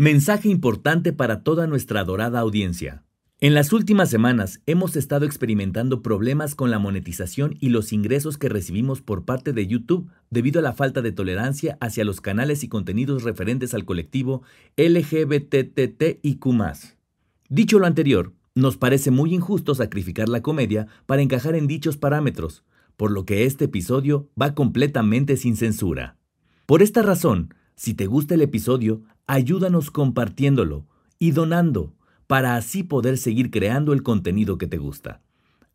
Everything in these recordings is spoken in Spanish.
Mensaje importante para toda nuestra adorada audiencia. En las últimas semanas hemos estado experimentando problemas con la monetización y los ingresos que recibimos por parte de YouTube debido a la falta de tolerancia hacia los canales y contenidos referentes al colectivo LGBTTIQ. Dicho lo anterior, nos parece muy injusto sacrificar la comedia para encajar en dichos parámetros, por lo que este episodio va completamente sin censura. Por esta razón, si te gusta el episodio, ayúdanos compartiéndolo y donando para así poder seguir creando el contenido que te gusta.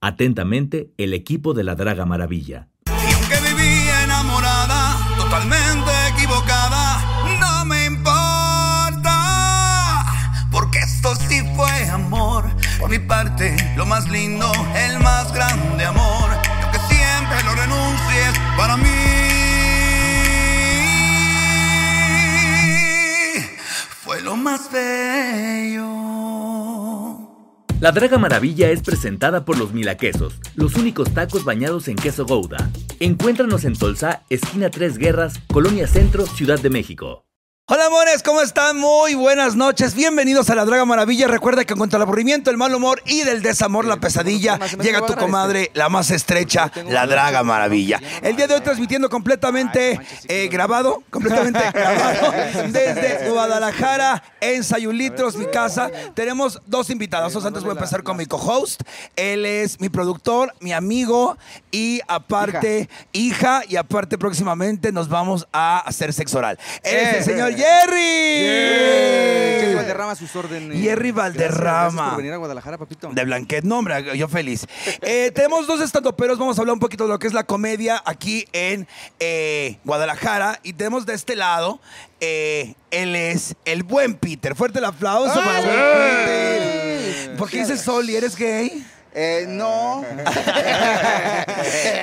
Atentamente, el equipo de la Draga Maravilla. Y aunque vivía enamorada, totalmente equivocada, no me importa. Porque esto sí fue amor. Por mi parte, lo más lindo, el más grande amor. Y aunque siempre lo renuncies, para mí más. La Draga Maravilla es presentada por los Milaquesos, los únicos tacos bañados en queso Gouda. Encuéntranos en Tolsa, esquina Tres Guerras, Colonia Centro, Ciudad de México. Hola amores, ¿cómo están? Muy buenas noches. Bienvenidos a la Draga Maravilla. Recuerda que contra el aburrimiento, el mal humor y del desamor, la pesadilla, llega tu comadre, la más estrecha, la Draga Maravilla. El día de hoy transmitiendo completamente eh, grabado, completamente grabado desde Guadalajara, en Sayulitros, mi casa. Tenemos dos invitados. Antes voy a empezar con mi co-host. Él es mi productor, mi amigo y aparte hija, y aparte próximamente nos vamos a hacer sexo oral. Él es el señor Jerry. Jerry Valderrama a sus órdenes. Jerry Valderrama. Gracias por venir a Guadalajara, papito. De Blanquet, no, hombre, yo feliz. Eh, tenemos dos estandoperos, vamos a hablar un poquito de lo que es la comedia aquí en eh, Guadalajara. Y tenemos de este lado, eh, él es el buen Peter. Fuerte el aplauso para el buen Peter. ¿Por qué dices Soli? ¿Eres gay? Eh, no.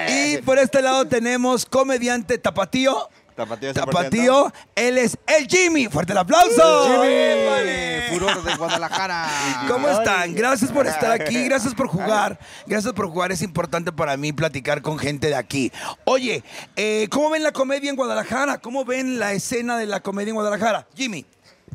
Y por este lado tenemos comediante Tapatío. Tapatío, 100%. Tapatío, él es el Jimmy. Fuerte el aplauso. Vale. Furor de Guadalajara. ¿Cómo están? Gracias por estar aquí, gracias por jugar. Gracias por jugar, es importante para mí platicar con gente de aquí. Oye, eh, ¿cómo ven la comedia en Guadalajara? ¿Cómo ven la escena de la comedia en Guadalajara? Jimmy.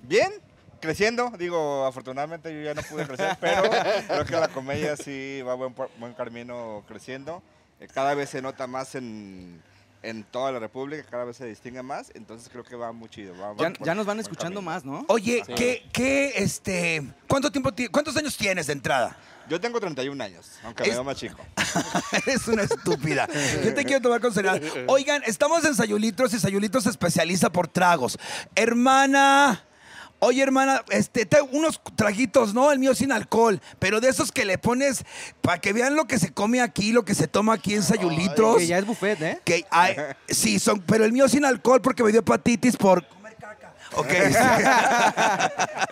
Bien, creciendo. Digo, afortunadamente yo ya no pude crecer, pero creo que la comedia sí va buen camino creciendo. Eh, Cada vez se nota más en, en toda la República, cada vez se distingue más, entonces creo que va muy chido. va- Ya, por- ya nos van escuchando más, ¿no? Oye, Sí. ¿qué, qué, este, cuánto tiempo, ti- cuántos años tienes de entrada? Yo tengo 31 años, aunque Es- me veo más chico. Eres una estúpida. Yo te quiero tomar con seriedad. Oigan, estamos en Sayulitos y Sayulitos se especializa por tragos. Hermana. Oye, hermana, este, te- unos traguitos, ¿no? El mío sin alcohol, pero de esos que le pones para que vean lo que se come aquí, lo que se toma aquí en Sayulitros. Que ya es buffet, ¿eh? Que hay- sí, son, pero el mío sin alcohol porque me dio hepatitis por Ok.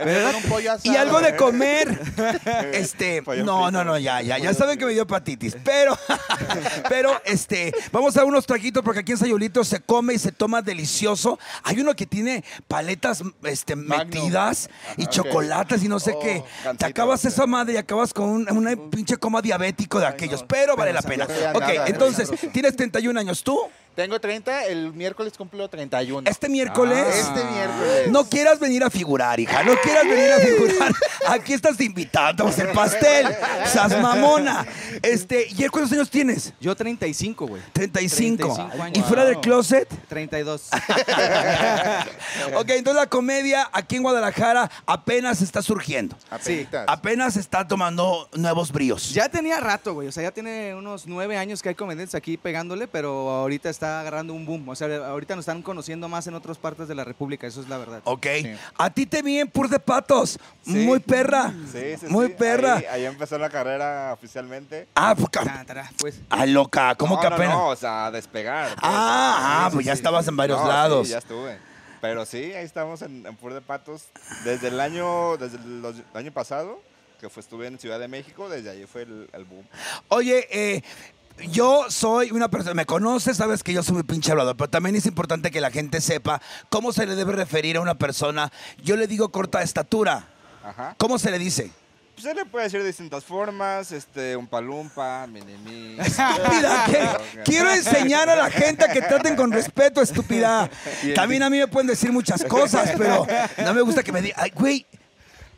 y algo de comer. Este, no, no, no, ya, ya, ya saben que me dio hepatitis. Pero, pero, este, vamos a unos traguitos porque aquí en Sayulito se come y se toma delicioso. Hay uno que tiene paletas, este, metidas y chocolates y no sé qué. Te gansito. acabas esa madre y acabas con un, una pinche coma diabético de aquellos, pero vale la pena. Ok, Nada, entonces, tienes 31 años. ¿Tú? Tengo 30, el miércoles cumplo 31. Este miércoles. Este miércoles. No quieras venir a figurar, hija. No quieras venir a figurar. Aquí estás invitado. el pastel. Sas mamona. Este, ¿y cuántos años tienes? Yo 35, güey. 35. 35 años. ¿Y fuera del closet? 32. ok, entonces la comedia aquí en Guadalajara apenas está surgiendo. Apenitas. Apenas está tomando nuevos bríos. Ya tenía rato, güey. O sea, ya tiene unos nueve años que hay comediantes aquí pegándole, pero ahorita está agarrando un boom. O sea, ahorita nos están conociendo más en otras partes de la República, eso es la verdad. Ok. Sí. A ti te vi en Pur de Patos. Sí. Muy perra. Sí, sí, Muy sí. perra. Ahí, ahí empezó la carrera oficialmente. Ah, pues, Pues. ah, loca. ¿Cómo no, que no, apenas? No, o sea, despegar. pues. Ah, ah, pues sí, ya sí. estabas en varios No, lados. Sí, ya estuve. Pero sí, ahí estamos en, en Pur de Patos desde el año, desde el, el año pasado, que fue, estuve en Ciudad de México, desde ahí fue el, el boom. Oye, eh, yo soy una persona, me conoces, sabes que yo soy muy pinche hablador, pero también es importante que la gente sepa cómo se le debe referir a una persona. Yo le digo corta estatura. Ajá. ¿Cómo se le dice? Pues se le puede decir de distintas formas, este, un palumpa, minimi. Estúpida, ¿qué? Quiero enseñar a la gente a que traten con respeto, estúpida. También a mí me pueden decir muchas cosas, pero no me gusta que me digan, güey,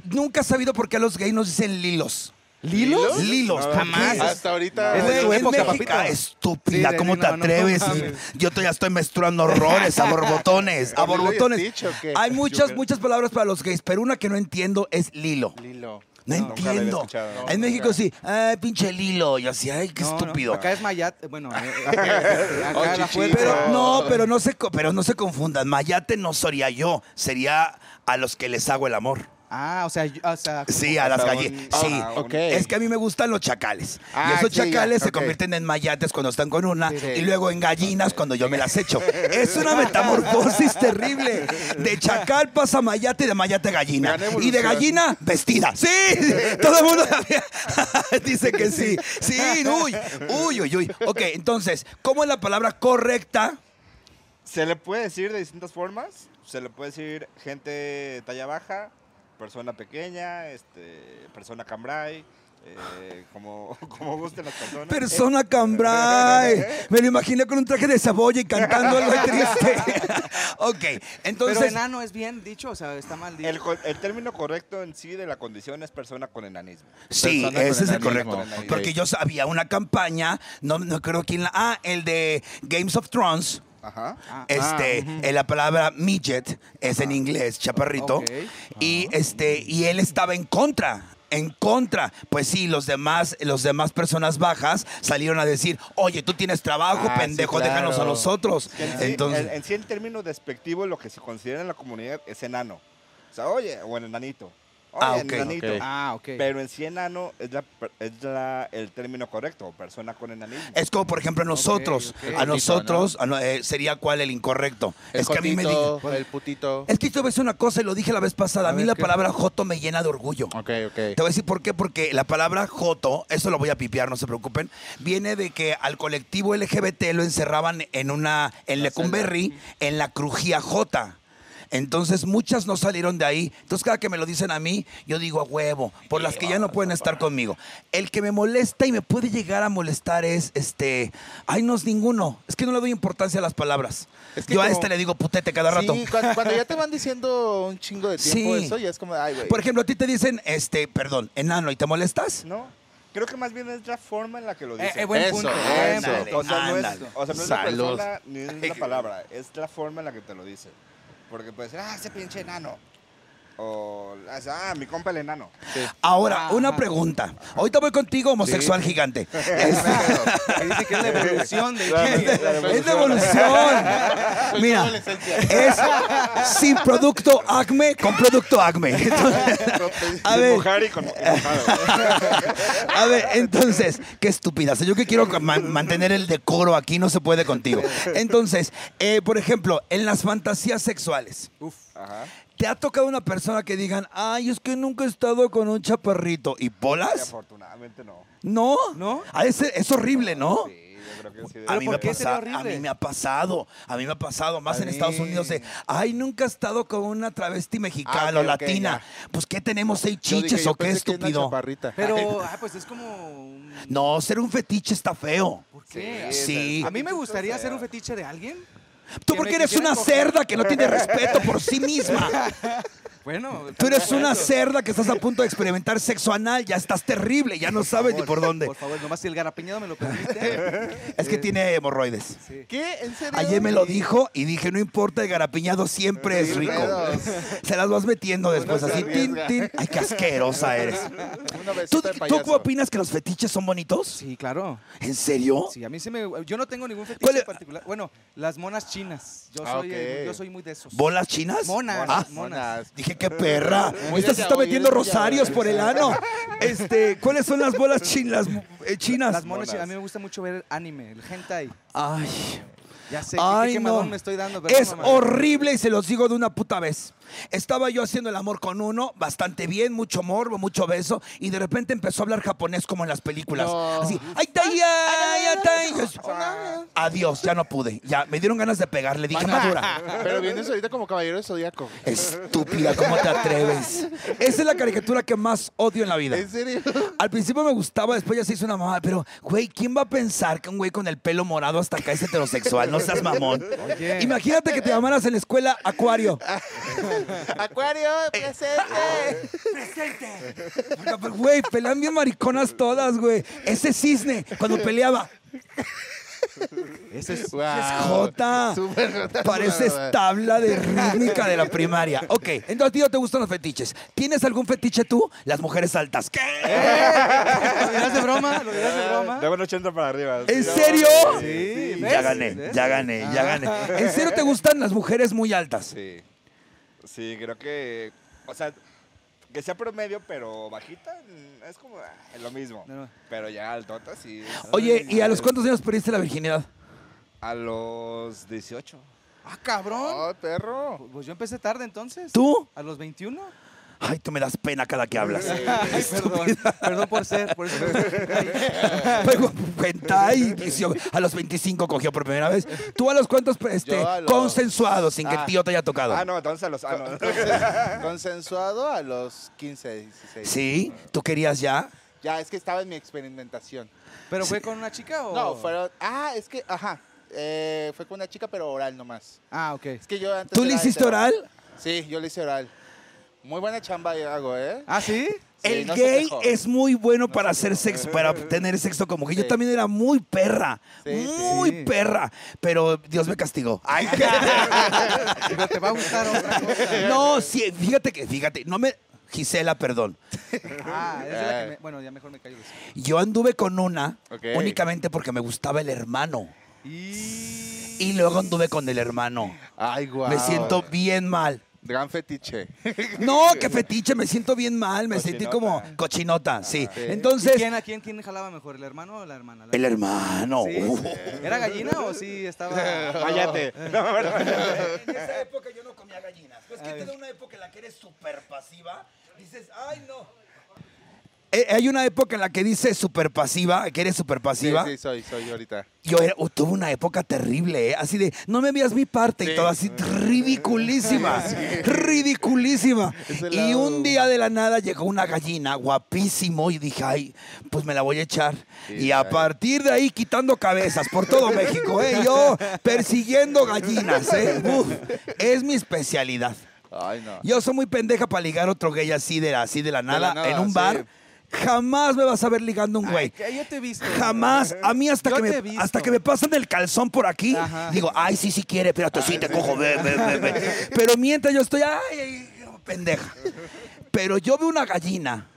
nunca he sabido por qué a los gays nos dicen lilos. ¿Lilos? Lilos, No, jamás. Hasta ahorita. Es de tu época, papito. estúpida, Sí, ¿cómo te no, no atreves? Yo todavía estoy menstruando horrores, a borbotones, a ¿Con Lilo y borbotones. Hay muchas, muchas palabras para los gays, pero una que no entiendo es lilo. Lilo. No, entiendo. en México sí, ay, pinche lilo. Yo así, ay, qué No, no, estúpido. acá es Mayat, bueno, eh, eh, acá Oh, la. Pero no, pero no se, co- pero no se confundan. Mayate no sería yo, sería a los que les hago el amor. Ah, o sea, yo- o sea, Sí, a las hasta gallinas. Sí. Ah, ok. Es que a mí me gustan los chacales. y Ah, esos sí, ya, chacales se ok. convierten en mayates cuando están con una Sí, sí. y luego en gallinas cuando yo me las echo. Es una metamorfosis terrible. De chacal pasa mayate y de mayate a gallina. Gran Y de evolución. gallina, vestida. Sí, todo el mundo dice que sí. Sí, uy, uy, uy, uy. Ok, entonces, ¿cómo es la palabra correcta? Se le puede decir de distintas formas. Se le puede decir gente talla baja, persona pequeña, este, persona cambray, eh, como, como gusten las personas. Persona cambray. Me lo imaginé con un traje de cebolla y cantando algo triste. ok, entonces. pero enano es bien dicho, o sea, está mal dicho. El, co- el término correcto en sí de la condición es persona con enanismo. Sí, Persona ese es el correcto. Porque yo sabía una campaña, no, no creo quién la. Ah, el de Games of Thrones. Ajá. Ah, Este, eh, la palabra midget es en inglés, chaparrito. Y este, y él estaba en contra. En contra, pues sí, los demás, los demás personas bajas salieron a decir, oye, tú tienes trabajo, Ah, sí, pendejo, claro. déjanos a nosotros. En, sí, Entonces, en- en sí, en términos despectivos, lo que se considera en la comunidad es enano. O sea, oye, o en enanito. Ah, ok. enanito. Ok. Ah, ok. Pero en sí enano es, la, es la- el término correcto, persona con enanismo. es como, por ejemplo, a nosotros, a Putito, nosotros, a no- eh, sería cuál el incorrecto. El es que a mí me digan, El putito. es que yo te voy a decir una cosa y lo dije la vez pasada, a, A mí ver, la ¿qué? palabra joto me llena de orgullo. Ok, ok. Te voy a decir por qué, porque la palabra joto, eso lo voy a pipear, no se preocupen, viene de que al colectivo LGBT lo encerraban en una, en Lecumberri, en la crujía J. Entonces muchas no salieron de ahí. Entonces cada que me lo dicen a mí, yo digo a huevo, por las que ya no pueden estar conmigo. El que me molesta y me puede llegar a molestar es este, ay no es ninguno. Es que no le doy importancia a las palabras. Es que yo a como- este le digo putete cada rato. Sí, cuando, cuando ya te van diciendo un chingo de tiempo Sí. eso, ya es como, ay, güey. Por ejemplo, a ti te dicen, este, perdón, enano, ¿y te molestas? ¿No? Creo que más bien es la forma en la que lo Eh, dicen. eh, buen Eso, punto. eso. Ándale. O sea, no es, Ándale. o sea, no es la Salud. persona ni es la palabra, es la forma en la que te lo dice. Porque puede ser, ah, ese pinche enano. O, ah, mi compa el enano. Ahora, Ajá. una pregunta. Ahorita voy contigo, homosexual gigante. Es, dice que es la evolución de... es de evolución. Mira, adolescencia. es sin producto Acme con producto Acme. Entonces, a ver, a ver, entonces, qué estúpida. O sea, yo que quiero ma- mantener el decoro aquí, no se puede contigo. Entonces, eh, por ejemplo, en las fantasías sexuales. Ajá. ¿Te ha tocado una persona que digan, ay, es que nunca he estado con un chaparrito? ¿Y bolas? afortunadamente no. ¿No? ¿No? Ah, es, es horrible, ¿no? Sí, yo creo que sí. A ¿Pero mí, por me horrible? a mí me ha pasado, a mí me ha pasado, más A en Estados. Unidos de, ay, nunca he estado con una travesti mexicana Ah, o latina. Pues, ¿qué tenemos, seis Yo dije, chiches yo o qué pensé que una estúpido? chaparrita. Pero, ah, pues es como... un- No, ser un fetiche está feo. ¿Por qué? Sí. A mí me gustaría hacer un fetiche de alguien. Tú que porque eres una cerda que no tiene respeto por sí misma. Bueno, Tú eres una cerda que estás a punto de experimentar sexo anal, ya estás terrible, ya no sabes ni por dónde. Por favor, nomás si el garapiñado me lo permite. Es que tiene hemorroides. ¿Qué? ¿En serio? Ayer me lo dijo y dije, no importa, el garapiñado siempre es rico. Se las vas metiendo después así. Tin. Ay, qué asquerosa eres. ¿Tú, besita de ¿Tú payaso. cómo opinas que los fetiches son bonitos? Sí, claro. ¿En serio? Sí, a mí sí me... Yo no tengo ningún ¿Cuál fetiche en particular. Bueno, las monas chinas. Yo Ah, soy, eh, yo soy muy de esos. ¿Bolas chinas? Monas. Ah, monas. Dije, qué perra. Muy Esta se está metiendo muy rosarios por el ano. Este, ¿cuáles son las bolas chinas? eh, chinas? Las monas, Monas. chinas. A mí me gusta mucho ver anime, el hentai. Ay. Ya sé Ay, qué no. quemadón me estoy dando. pero Es no, mamá. horrible y se los digo de una puta vez. Estaba yo haciendo el amor con uno, bastante bien, mucho morbo, mucho beso, y de repente empezó a hablar japonés como en las películas. No. Así, ¡ay, Adiós, ya no pude. Ya, me dieron ganas de pegarle. Dije, madura. Pero vienes ahorita como caballero de zodíaco. Estúpida, ¿cómo te atreves? Esa es la caricatura que más odio en la vida. ¿En serio? Al principio me gustaba, después ya se hizo una mamada. Pero, güey, ¿quién va a pensar que un güey con el pelo morado hasta acá es heterosexual? No seas mamón. Oye. Imagínate que te llamaras en la escuela Acuario. Acuario, presente. Oiga, pero, Güey, pelean bien mariconas todas, güey. Ese cisne, cuando peleaba, Ese es. Wow. Jota. Súper Jota. Pareces tabla de rítmica de la primaria. Ok, entonces a ti no te gustan los fetiches. ¿Tienes algún fetiche tú? Las mujeres altas. ¿Qué? ¿Lo dirás de broma? ¿Lo dirás de broma? De un 80 para arriba. ¿En serio? Sí, Ya ¿ves? gané, ya gané, ya gané. ¿En serio te gustan las mujeres muy altas? Sí. Sí, creo que. O sea, que sea promedio, pero bajita, mm, es como ah, es lo mismo. No. Pero ya altota, sí. Oye, ¿y a los cuántos años perdiste la virginidad? A los 18. Ah, cabrón. Oh, perro. Pues yo empecé tarde entonces. ¿Tú? ¿A los 21? Ay, tú me das pena cada que hablas. Ay, perdón. Perdón por ser. Por a los 25 cogió por primera vez. ¿Tú a los cuántos este, Yo a los- consensuados sin que el Ah. tío te haya tocado? Ah, no, entonces a los. Ah, no. Consen- Consensuado a los 15, 16. ¿Sí? ¿Tú querías ya? Ya, es que estaba en mi experimentación. ¿Pero fue con una chica o...? No, fueron. Ah, es que, ajá. eh, fue con una chica, pero oral nomás. Ah, ok. Es que yo antes. ¿Tú le hiciste oral? Sí, yo le hice oral. Muy buena chamba hago, ¿eh? ¿Ah, sí? Sí, el no gay es muy bueno para hacer sexo, para tener sexo como que yo también era muy perra, Sí, muy Sí. perra, pero Dios me castigó. Ay, Digo, te va a gustar otra cosa. no, sí, fíjate que, fíjate, no me, Gisela, perdón. Ah, esa es la que me... Bueno, ya mejor me callo. de eso. Yo anduve con una únicamente porque me gustaba el hermano Y... y luego anduve con el hermano. Ay, guau. Me siento bien mal. Gran fetiche. No, qué fetiche, me siento bien mal, me sentí como cochinota, sí. Sí. ¿Y Entonces, quién, ¿A quién, quién jalaba mejor, el hermano o la hermana? La- el hermano. ¿Sí? uh. ¿Era gallina o sí estaba...? Cállate. No, verdad. En esa época yo no comía gallinas. Pues que te da una época en la que eres súper pasiva. Dices, ay, no. Eh, hay una época en la que dices súper pasiva, que eres súper Sí, pasiva. sí, soy, soy ahorita. Yo era- uh, tuve una época terrible, ¿eh? así de, no me veas mi parte y Sí. todo así, ridiculísima, ridiculísima. Y un día de la nada llegó una gallina, guapísimo, y dije, ay, pues me la voy a echar. Sí, y a ay. partir de ahí quitando cabezas por todo México, ¿eh? Yo persiguiendo gallinas, ¿eh? Uf, es mi especialidad. Ay, no. Yo soy muy pendeja para ligar otro gay así de la, así de la nada, nada, en un sí. bar. Jamás me vas a ver ligando un güey. Ay, yo te he visto. Jamás. A mí hasta Yo que, me, hasta que me pasan el calzón por aquí, Ajá. digo, ay, sí, sí quiere, espérate, sí, te cojo, ve, ve, ve, ve. Pero mientras yo estoy, ay, ay, pendeja. Pero yo veo una gallina,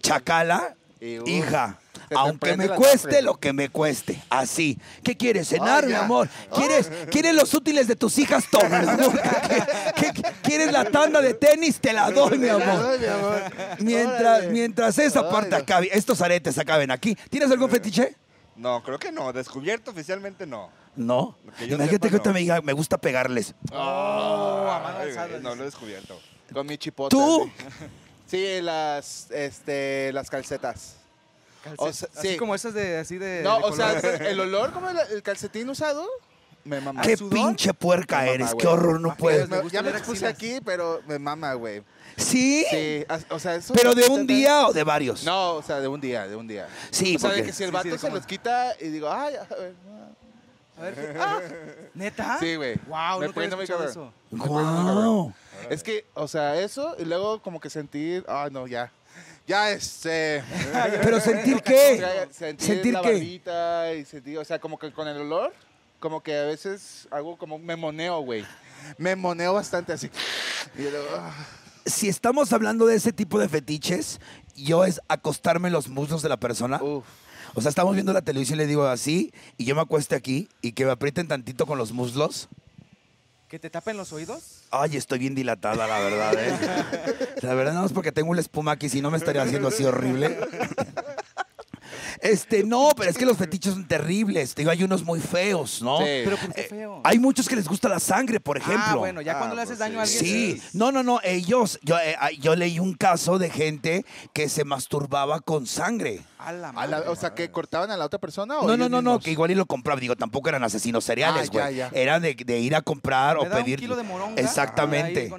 chacala, Y, hija. Aunque me cueste lo que me cueste. Así. ¿Qué quieres? ¿Cenar, Ay, mi amor? ¿Quieres, ¿Quieres los útiles de tus hijas? Toma, mi amor. ¿Qué- qué- ¿Quieres la tanda de tenis? Te la doy, mi amor. Ay, mi amor. Mientras, mientras esa parte no. acabe, estos aretes acaben aquí. ¿Tienes algún fetiche? No, creo que no. Descubierto oficialmente no. No. Que yo Imagínate sepa, que no. me diga, me gusta pegarles. Oh, a mano Ay, alzada, güey, no lo he descubierto. Con mi chipota. ¿Tú? Sí, Sí, las, este, las calcetas. O sea, Así sí. como esas de... Así de No, de o sea, el olor como el, el calcetín usado, me mama. Qué sudor? pinche puerca Me mama, eres. güey. Qué horror, no Ah, puedes. me Me- ya me puse aquí, pero me mama, güey. ¿Sí? O sea, eso... ¿Pero de un día o de varios? No, o sea, de un día, de un día. Sí, o sea, de porque- que si el vato sí, se los quita y digo, ay, a ver, A ver, ah, ¿neta? Sí, güey. Wow, Me no muy escuchado cabrón. eso. Guau. Es que, o sea, eso y luego como que sentir, ay, no, ya. Ya, este... ¿Pero sentir o qué? sea, sentir, ¿Sentir la qué? barbita y sentir, o sea, como que con el olor, como que a veces hago como me moneo, güey. Me moneo bastante así. Y luego, ah. Si estamos hablando de ese tipo de fetiches, yo es acostarme en los muslos de la persona. Uf. O sea, estamos viendo la televisión y le digo así, y yo me acueste aquí y que me aprieten tantito con los muslos. ¿Que te tapen los oídos? Ay, estoy bien dilatada, la verdad, ¿eh? La verdad, no es porque tengo una espuma aquí, si no me estaría haciendo así horrible. Este, no, pero es que los fetiches son terribles. Te digo, hay unos muy feos, ¿no? Sí. Pero ¿por qué Eh, feo? Hay muchos que les gusta la sangre, por ejemplo. Ah, bueno, ya Ah, cuando le haces pues daño a alguien... Sí, no, no, no, ellos, yo, eh, ah, yo leí un caso de gente que se masturbaba con sangre. A la A madre. la- o sea, que cortaban a la otra persona o No, no, no, no, que igual y lo compraba. Digo, tampoco eran asesinos seriales, Ah, güey. ya. Eran de, de ir a comprar Me o da un pedir. kilo de moronga, Exactamente.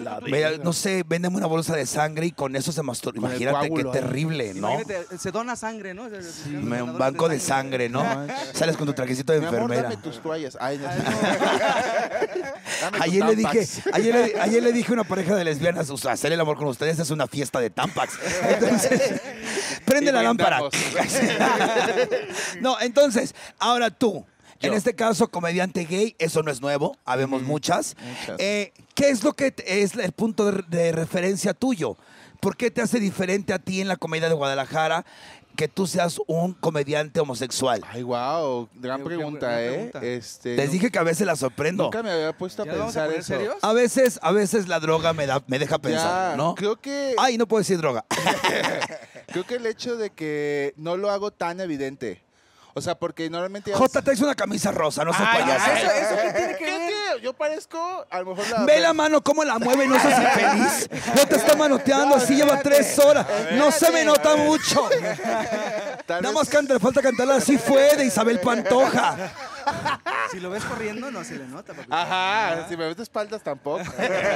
la no sé, véndeme una bolsa de sangre y con eso se masturba. Imagínate qué terrible, ¿no? Imagínate, se dona sangre, ¿no? Me- Un banco de sangre, ¿no? Sales con tu trajecito de Mi amor, enfermera. dame tus toallas. Ay, no. Dame tus Ayer le, dije, Tampax. ayer, le, ayer le dije a una pareja de lesbianas, o sea, hacer el amor con ustedes es una fiesta de Tampax. Entonces, prende Y la lámpara. no, entonces, ahora tú, en Yo. este caso, comediante gay, eso no es nuevo, habemos muchas. muchas. Eh, ¿Qué es lo que te- es el punto de, de referencia tuyo? ¿Por qué te hace diferente a ti en la comedia de Guadalajara que tú seas un comediante homosexual? Ay, wow, gran pregunta, ¿eh? pregunta. Este, Les dije que a veces la sorprendo. Nunca me había puesto a ¿Ya vamos a pensar eso. serios? A veces, a veces la droga me, da, me deja pensar, Ya, ¿no? Creo que, Ay, no puedo decir droga. creo que el hecho de que no lo hago tan evidente. O sea, porque normalmente... Jota, traes una camisa rosa, no seas Ay, payaso. eso, eso qué tiene que ver? Yo parezco, a lo mejor la... Ve la mano cómo la mueve, no seas infeliz. No te está manoteando, así lleva tres horas. No se me nota mucho. Nada más canta, le falta cantarla así fue de Isabel Pantoja. Si lo ves corriendo, no se le nota. papi. Ajá, si me ves de espaldas tampoco.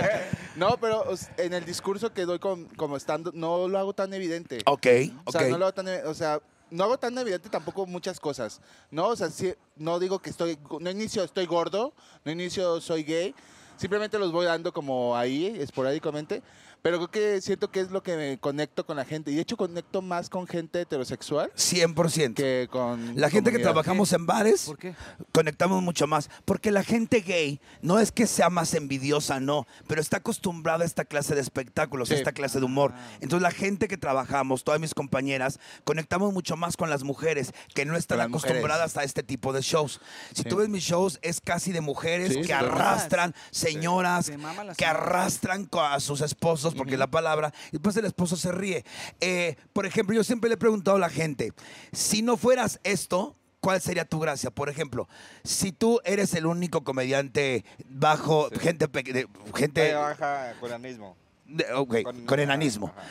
no, pero o en el discurso que doy con- como estando, no lo hago tan evidente. Ok, O ok. sea, no lo hago tan, e- o sea, no hago tan evidente tampoco muchas cosas. No, o sea, no digo que estoy, no inicio estoy gordo, no inicio soy gay. Simplemente los voy dando como ahí, esporádicamente. Pero creo que siento que es lo que me conecto con la gente. Y de hecho conecto más con gente heterosexual 100%. que con La gente que trabajamos en bares, ¿Por qué? conectamos mucho más. Porque la gente gay no es que sea más envidiosa, no, pero está acostumbrada a esta clase de espectáculos, a esta clase de humor. Entonces la gente que trabajamos, todas mis compañeras, conectamos mucho más con las mujeres que no están mujeres. acostumbradas a este tipo de shows. Si Sí. tú ves mis shows, es casi de mujeres Sí, que arrastran, señoras, que arrastran a sus esposos, porque la palabra, y después el esposo se ríe. Eh, por ejemplo, yo siempre le he preguntado a la gente, si no fueras esto, ¿cuál sería tu gracia? Por ejemplo, si tú eres el único comediante bajo, gente, de- gente baja con anismo. de- ok, con, Con- enanismo. ajá.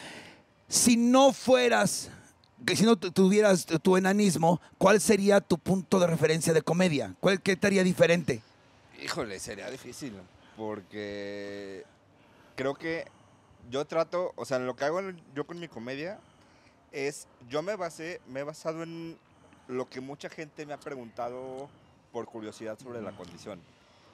Si no fueras, si no tu- tuvieras tu, tu enanismo, ¿cuál sería tu punto de referencia de comedia? ¿Cuál, ¿Qué te haría diferente? Híjole, sería difícil, porque creo que yo trato, o sea, lo que hago yo con mi comedia es, yo me basé, me he basado en lo que mucha gente me ha preguntado por curiosidad sobre la condición.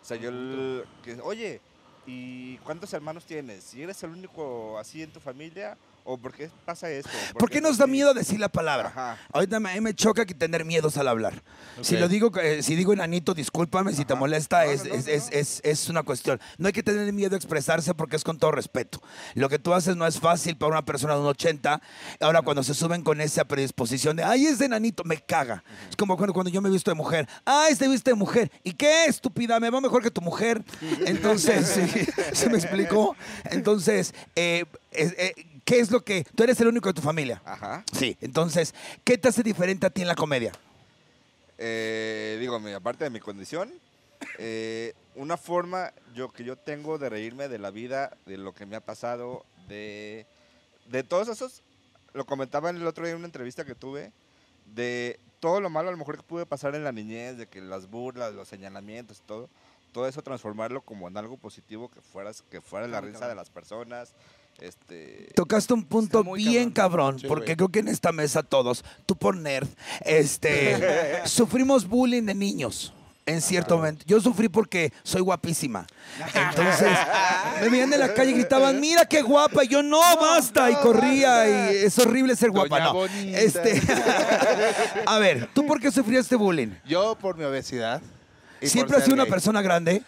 O sea, yo, el- que, oye, ¿y cuántos hermanos tienes? ¿Y eres el único así en tu familia? ¿O por qué pasa esto? ¿Por qué nos da miedo decir la palabra? Ajá. Ahorita me, a mí me choca que tener miedos al hablar. Si lo digo, eh, si digo enanito, discúlpame si te molesta, No, es, no, no, es, no, es- es- es una cuestión. No hay que tener miedo a expresarse porque es con todo respeto. Lo que tú haces no es fácil para una persona de un 80. Ahora, cuando se suben con esa predisposición de, ay, es de enanito, me caga. Es como cuando, cuando yo me he visto de mujer. Ay, te viste de mujer. ¿Y qué, estúpida? Me va mejor que tu mujer. Entonces, sí, ¿se me explicó? Entonces, eh, eh, ¿qué es lo que... Tú eres el único de tu familia. Ajá. Sí, entonces, ¿qué te hace diferente a ti en la comedia? Eh, digo, aparte de mi condición, eh, una forma yo, que yo tengo de reírme de la vida, de lo que me ha pasado, de, de todos esos, lo comentaba el otro día en una entrevista que tuve, de todo lo malo a lo mejor que pude pasar en la niñez, de que las burlas, los señalamientos todo, todo eso transformarlo como en algo positivo que fueras que fuera la risa de las personas. Este, Tocaste un punto bien cabrón, Sí, porque güey. creo que en esta mesa todos, tú por nerd, este, sufrimos bullying de niños. En cierto momento. Yo sufrí porque soy guapísima. Entonces, me veían en la calle y gritaban, mira qué guapa. Y yo, no, basta. Y corría. Y es horrible ser guapa. No. Este, a ver, ¿tú por qué sufrías este bullying? Yo por mi obesidad. ¿Siempre has sido una persona grande?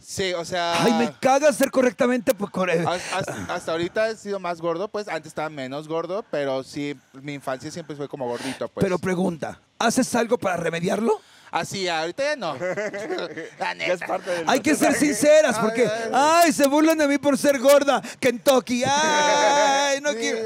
Sí, o sea... Ay, me caga ser correctamente. pues, Hasta, hasta- hasta ahorita he sido más gordo, pues antes estaba menos gordo, pero sí, mi infancia siempre fue como gordito, pues. Pero pregunta, ¿haces algo para remediarlo? Así, ahorita ya no. La neta. parte del Hay que ser sinceras, porque, ay, ay, se burlan de mí por ser gorda. Kentucky, ay, no Sí, quiero.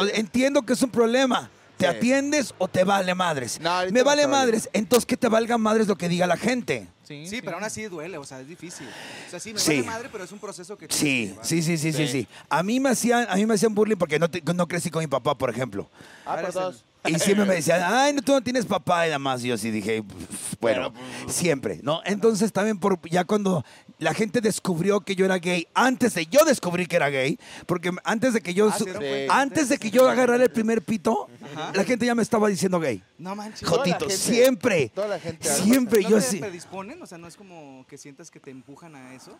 ay. Entiendo que es un problema. ¿Te Sí. atiendes o te vale madres? No, ahorita Me vale madres. Entonces, que te valga madres lo que diga la gente. Sí, pero aún así duele, o sea, es difícil. O sea, sí, me Sí. vale madre, pero es un proceso que... tienes que Sí, llevar. sí, sí, sí, sí, Sí. sí. A mí me hacían, a mí me hacían bullying porque no, te- no crecí con mi papá, por ejemplo. Ah, por Eres dos. Y siempre me decían, ay, no, tú no tienes papá y nada más. Y yo sí dije, "Pff, bueno, siempre, ¿no? Entonces también por, ya cuando la gente descubrió que yo era gay, antes de yo descubrir que era gay, porque antes de que yo, Ah, su- ¿se dieron cuenta antes de que yo agarrara el primer pito, la gente ya me estaba diciendo gay. No manches. Toda la Jotito, gente- siempre. toda la gente- Siempre ¿No yo te sí. predisponen? O sea, ¿no es como que sientas que te empujan a eso?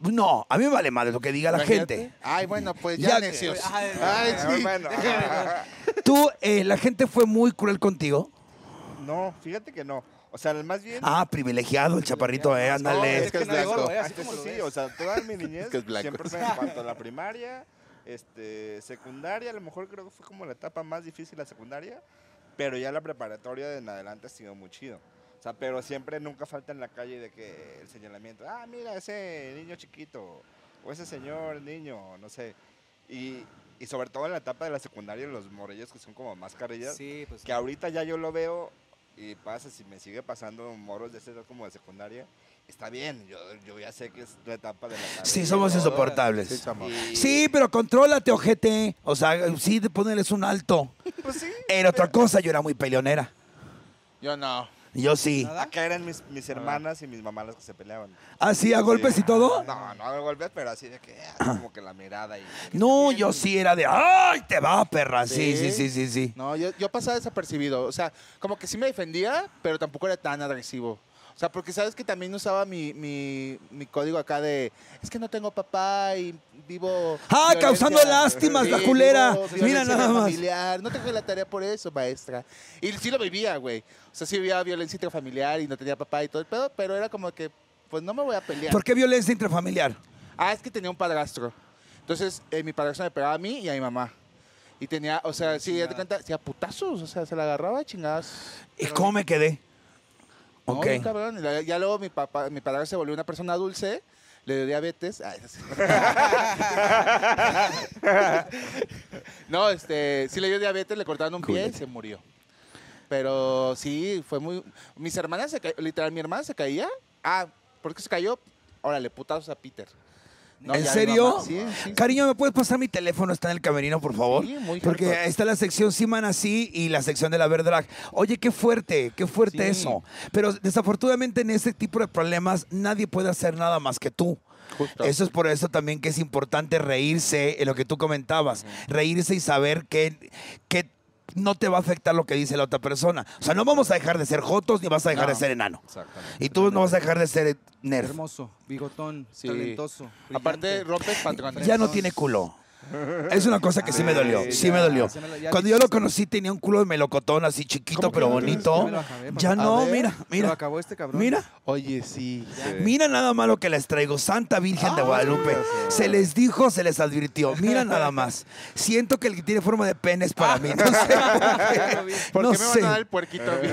No, a mí me vale madre lo que diga la Imagínate. gente. Ay, bueno, pues Ya necios. Ay, Ay, sí. bueno. Tú, eh, la gente fue muy cruel contigo. No, fíjate que no. O sea, más bien. Ah, privilegiado el chaparrito, eh, No, ándale. es que es blanco. ¿eh? Ah, sí, o sea, toda mi niñez, Es que es blanco. siempre fue en cuanto a la primaria, este, secundaria, a lo mejor creo que fue como la etapa más difícil la secundaria, pero ya la preparatoria de en adelante ha sido muy chido. O sea, pero siempre nunca falta en la calle de que el señalamiento, ah, mira ese niño chiquito, o ese señor niño, no sé. Y, y sobre todo en la etapa de la secundaria, los morellos que son como más carrillas, Sí, pues. que ahorita ya yo lo veo y pasa, si me sigue pasando moros de esa edad como de secundaria, está bien, yo, yo ya sé que es la etapa de la. Sí, somos Sí, insoportables. Y- Sí, pero contrólate, ojete. O sea, sí, ponerles un alto. Pues sí. Era otra cosa, yo era muy peleonera. Yo no. Yo sí. Acá eran mis, mis hermanas y mis mamás las que se peleaban. ¿Así a golpes y todo? No, no a golpes, pero así de que, ah, como que la mirada y... No, yo sí era de, ¡ay, te va, perra! Sí, sí, sí, Sí. sí, sí. No, yo, yo pasaba desapercibido. O sea, como que sí me defendía, pero tampoco era tan agresivo. O sea, porque sabes que también usaba mi, mi, mi código acá de es que no tengo papá y vivo. Ah, causando lástimas, la culera. vivo Mira nada más. Familiar. No tengo la tarea por eso, maestra. Y sí lo vivía, güey. O sea, sí vivía violencia intrafamiliar y no tenía papá y todo el pedo, pero era como que, pues no me voy a pelear. ¿Por qué violencia intrafamiliar? Ah, es que tenía un padrastro. Entonces, eh, mi padrastro me pegaba a mí y a mi mamá. Y tenía, o sea, sí, ya te cuenta, sí, a putazos, o sea, se la agarraba a chingadas. ¿Y cómo me quedé? No, cabrón. Ya luego mi papá, mi padrastro se volvió una persona dulce, le dio diabetes. Ay, no, este, sí le dio diabetes, le cortaron un pie y se murió. Pero sí, fue muy... Mis hermanas, se ca- literal, mi hermana se caía. Ah, ¿por qué se cayó? Órale, putazos a Peter. No, ¿En serio? Sí, sí. Cariño, ¿me puedes pasar mi teléfono? Está en el camerino, por favor. Sí, muy Porque está la sección Siman así y la sección de la Verdrag. Oye, qué fuerte, qué fuerte eso. Pero desafortunadamente en este tipo de problemas nadie puede hacer nada más que tú. Justo. Eso es por eso también que es importante reírse en lo que tú comentabas. Reírse y saber que, que no te va a afectar lo que dice la otra persona. O sea, no vamos a dejar de ser jotos ni vas a dejar No. de ser enano. Exactamente. Y tú no vas a dejar de ser nerd. Hermoso, bigotón, Sí. talentoso. Aparte, rompes patrones. Ya no tiene culo. Es una cosa que sí me dolió, sí me dolió. Cuando yo lo conocí tenía un culo de melocotón así chiquito ¿Cómo que pero bonito. Ya no, mira, mira. acabó este cabrón. Mira, Oye, sí. mira nada más lo que les traigo. Santa Virgen de Guadalupe. Se les dijo, se les advirtió. Mira nada más. Siento que el que tiene forma de pene es para mí. No sé por qué. ¿Por No qué me van a dar el puerquito a mí?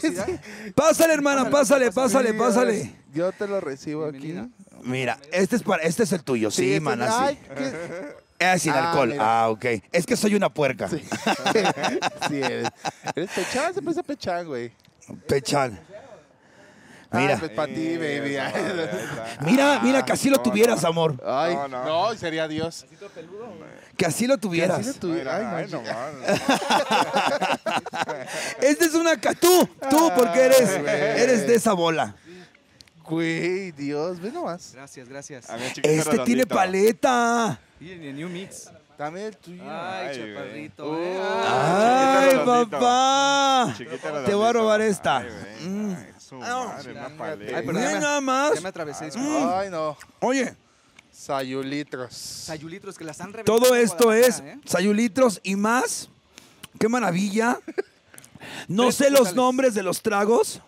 Sí. Pásale, hermana, pásale, pásale, pásale. Yo te lo recibo aquí. Bienvenida. Mira, este es para, este es el tuyo, sí, este- mana, ay, sí. qué- Es sin Ah, alcohol. mira. Ah, ok. Es que soy una puerca. Sí, sí eres. Eres pechán, se parece a pechán, güey. Pechán. Ah, Mira. pues para ti, baby. Mira, mira, que así lo tuvieras, no. amor. Ay, No, no, no. sería Dios. Que así lo Así tuvieras. lo tuviera. Ay, Ay, no. Esta es una... ca- Tú, tú, porque eres, Ay, eres de esa bola. Güey, Dios, ve nomás. Gracias, gracias. A mí el chiquito Este tiene paleta. Y el New Mix. Dame el tuyo. Ay, Ay, chaparrito. Eh. Ay, Chiquito redondito. papá. Chiquito Te voy a redondito. robar esta. Ay, güey. Mm. Ay, su madre, una paleta. Ay, pero Mira ya me- nada más. Ya me atravesé. disculpa. Ay, no. Oye, Sayulitros. Sayulitros que las han reventado todo esto es ¿eh? sayulitros y más. Qué maravilla. No Tres sé los nombres de los tragos.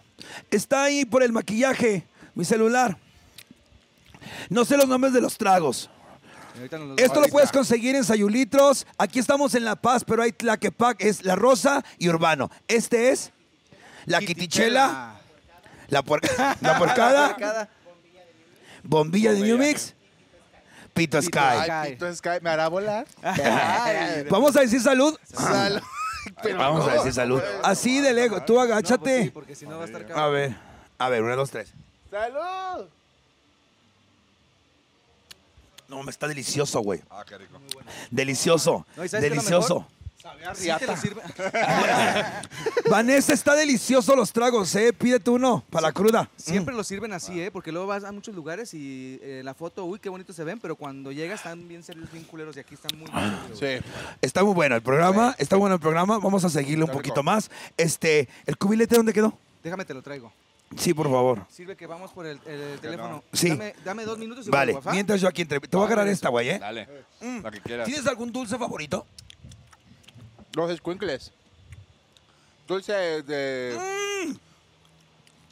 Está ahí por el maquillaje, mi celular. No sé los nombres de los tragos. Esto lo puedes conseguir en Sayulitros. Aquí estamos en La Paz, pero hay Tlaquepac, es La Rosa y Urbano. Este es la Quitichela, la, puer- la puercada, Cada- bombilla de New Mix, Pito Sky. Pito Sky, ¿me hará volar? Vamos a decir salud. Salud. Vamos a decir salud. Así de lego. Tú pues agáchate. porque si no va a estar A cabrón. ver, a ver, una, dos, tres. ¡Salud! No, me está delicioso, güey. Ah, qué rico. Delicioso. No, ¿y sabes qué es lo delicioso. Sí lo sirve. Vanessa, está delicioso los tragos, ¿eh? Pídete uno para la cruda. Siempre lo sirven así, ¿eh? Porque luego vas a muchos lugares y eh, la foto, uy, qué bonito se ven, pero cuando llegas están bien serios, bien culeros y aquí están muy bien. Sí. Está muy bueno el programa, está bueno el programa. Vamos a seguirle un poquito más. Este, ¿el cubilete dónde quedó? Déjame te lo traigo. Sí, por favor. Sirve que vamos por el, el teléfono. Sí. Dame, dame dos minutos y Vale, mientras yo aquí entre... Te voy a agarrar esta, güey, ¿eh? Dale. Lo que quieras. ¿Tienes algún dulce favorito? Los squinkles. Dulce de...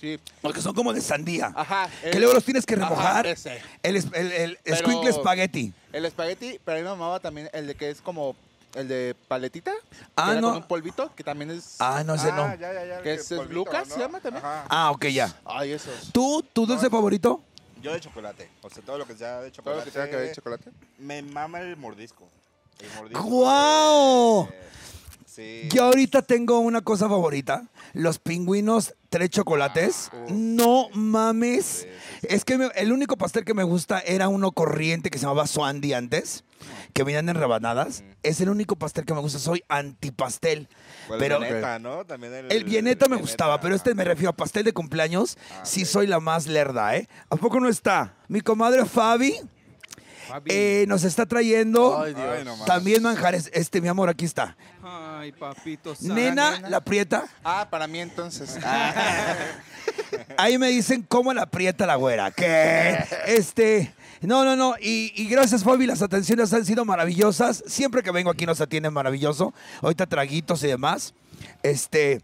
Sí. Los que son como de sandía. Ajá. Que el- luego los tienes que Ajá, remojar. ese. El, es- el, el Pero- squinkle espagueti. El espagueti, pero a mí me mamaba también el de que es como el de paletita. Ah, que no. Con un polvito, que también es... Ah, no sé, Ah, no. ya, ya, ya. ¿Qué el es, es polvito, Lucas, ¿no? se llama también? Ajá. Ah, ok, ya. Ay, esos. ¿Tú, tu dulce favorito? Yo de chocolate. O sea, todo lo que sea de Todo chocolate. lo que tenga que de chocolate. Me mama el mordisco. El mordisco. ¡Guau! eh, Sí. Yo ahorita tengo una cosa favorita. Los pingüinos tres chocolates. No mames. Es que me- el único pastel que me gusta era uno corriente que se llamaba Swandy antes, que venían en rebanadas. Es el único pastel que me gusta. Soy antipastel. El pero Vieneta, ¿no? También el, el vieneta me Vieneta, gustaba, pero este me refiero a pastel de cumpleaños. Ah, Sí soy la más lerda, ¿eh? ¿A poco no está? Mi comadre Fabi eh, nos está trayendo Ay, Dios. Ay, no más. también manjares. Este, mi amor, aquí está. Ay, papito. Nena, nena. la prieta. Ah, para mí entonces. Ahí me dicen cómo la aprieta la güera. Que este. No, no, no. Y, y gracias, Fabi. Las atenciones han sido maravillosas. Siempre que vengo aquí nos atienden maravilloso. Ahorita traguitos y demás. Este.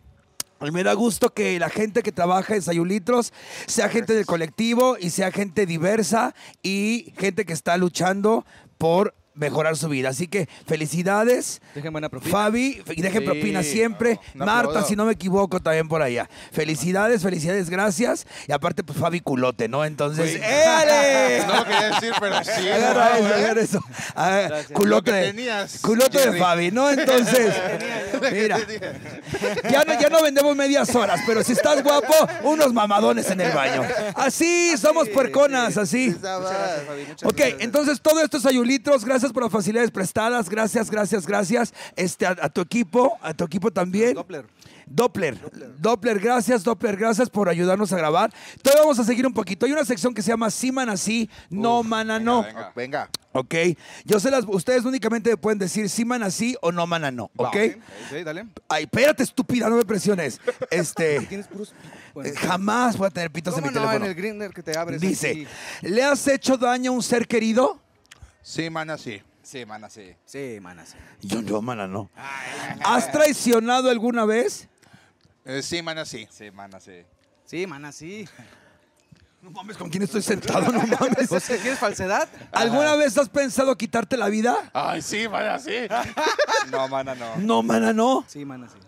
Me da gusto que la gente que trabaja en Sayulitros sea gente del colectivo y sea gente diversa y gente que está luchando por mejorar su vida. Así que felicidades. Dejen buena propina. Fabi, y dejen Sí. propina siempre. No, Marta, si no me equivoco, también por allá. Felicidades, felicidades, gracias. Y aparte, pues Fabi culote, ¿no? Entonces. ¡éale! No lo quería decir, pero sí. Agarra no, eso, agarra eso. Gracias. culote, tenías, culote de. Fabi, ¿no? Entonces, mira, ya no, ya no vendemos medias horas, pero si estás guapo, unos mamadones en el baño. Así, somos puerconas, así. Muchas gracias, Fabi. Muchas Ok, gracias. entonces todo esto es Ayulitros. Gracias por las facilidades prestadas. Gracias, gracias, gracias. Este, a, a tu equipo, a tu equipo también. Doppler. Doppler. Doppler, gracias, Doppler, gracias por ayudarnos a grabar. Todavía vamos a seguir un poquito. Hay una sección que se llama Sí, man, así, no, mana, no. venga. Venga. Ok. Yo se las, ustedes únicamente me pueden decir sí, man, así o no, mana, no. Ok. Dale. Ay, espérate, estúpida, no me presiones. Este. Tienes puros. bueno, eh, Jamás voy a tener pitos en ¿Cómo mi no? teléfono. En el grinder que te abres. Dice, aquí. ¿le has hecho daño a un ser querido? Sí, mana, sí. Sí, mana, sí. Sí, manas. Yo no, mana, no. ¿Has traicionado alguna vez? Eh, sí, mana, sí. Sí, mana, sí. Sí, manas, sí. No mames, ¿con quién estoy sentado? No mames. O sea, ¿Quieres falsedad? ¿Alguna vez has pensado quitarte la vida? Ay, sí, mana, sí. No, mana, no. No, mana, no. Sí, manas, sí.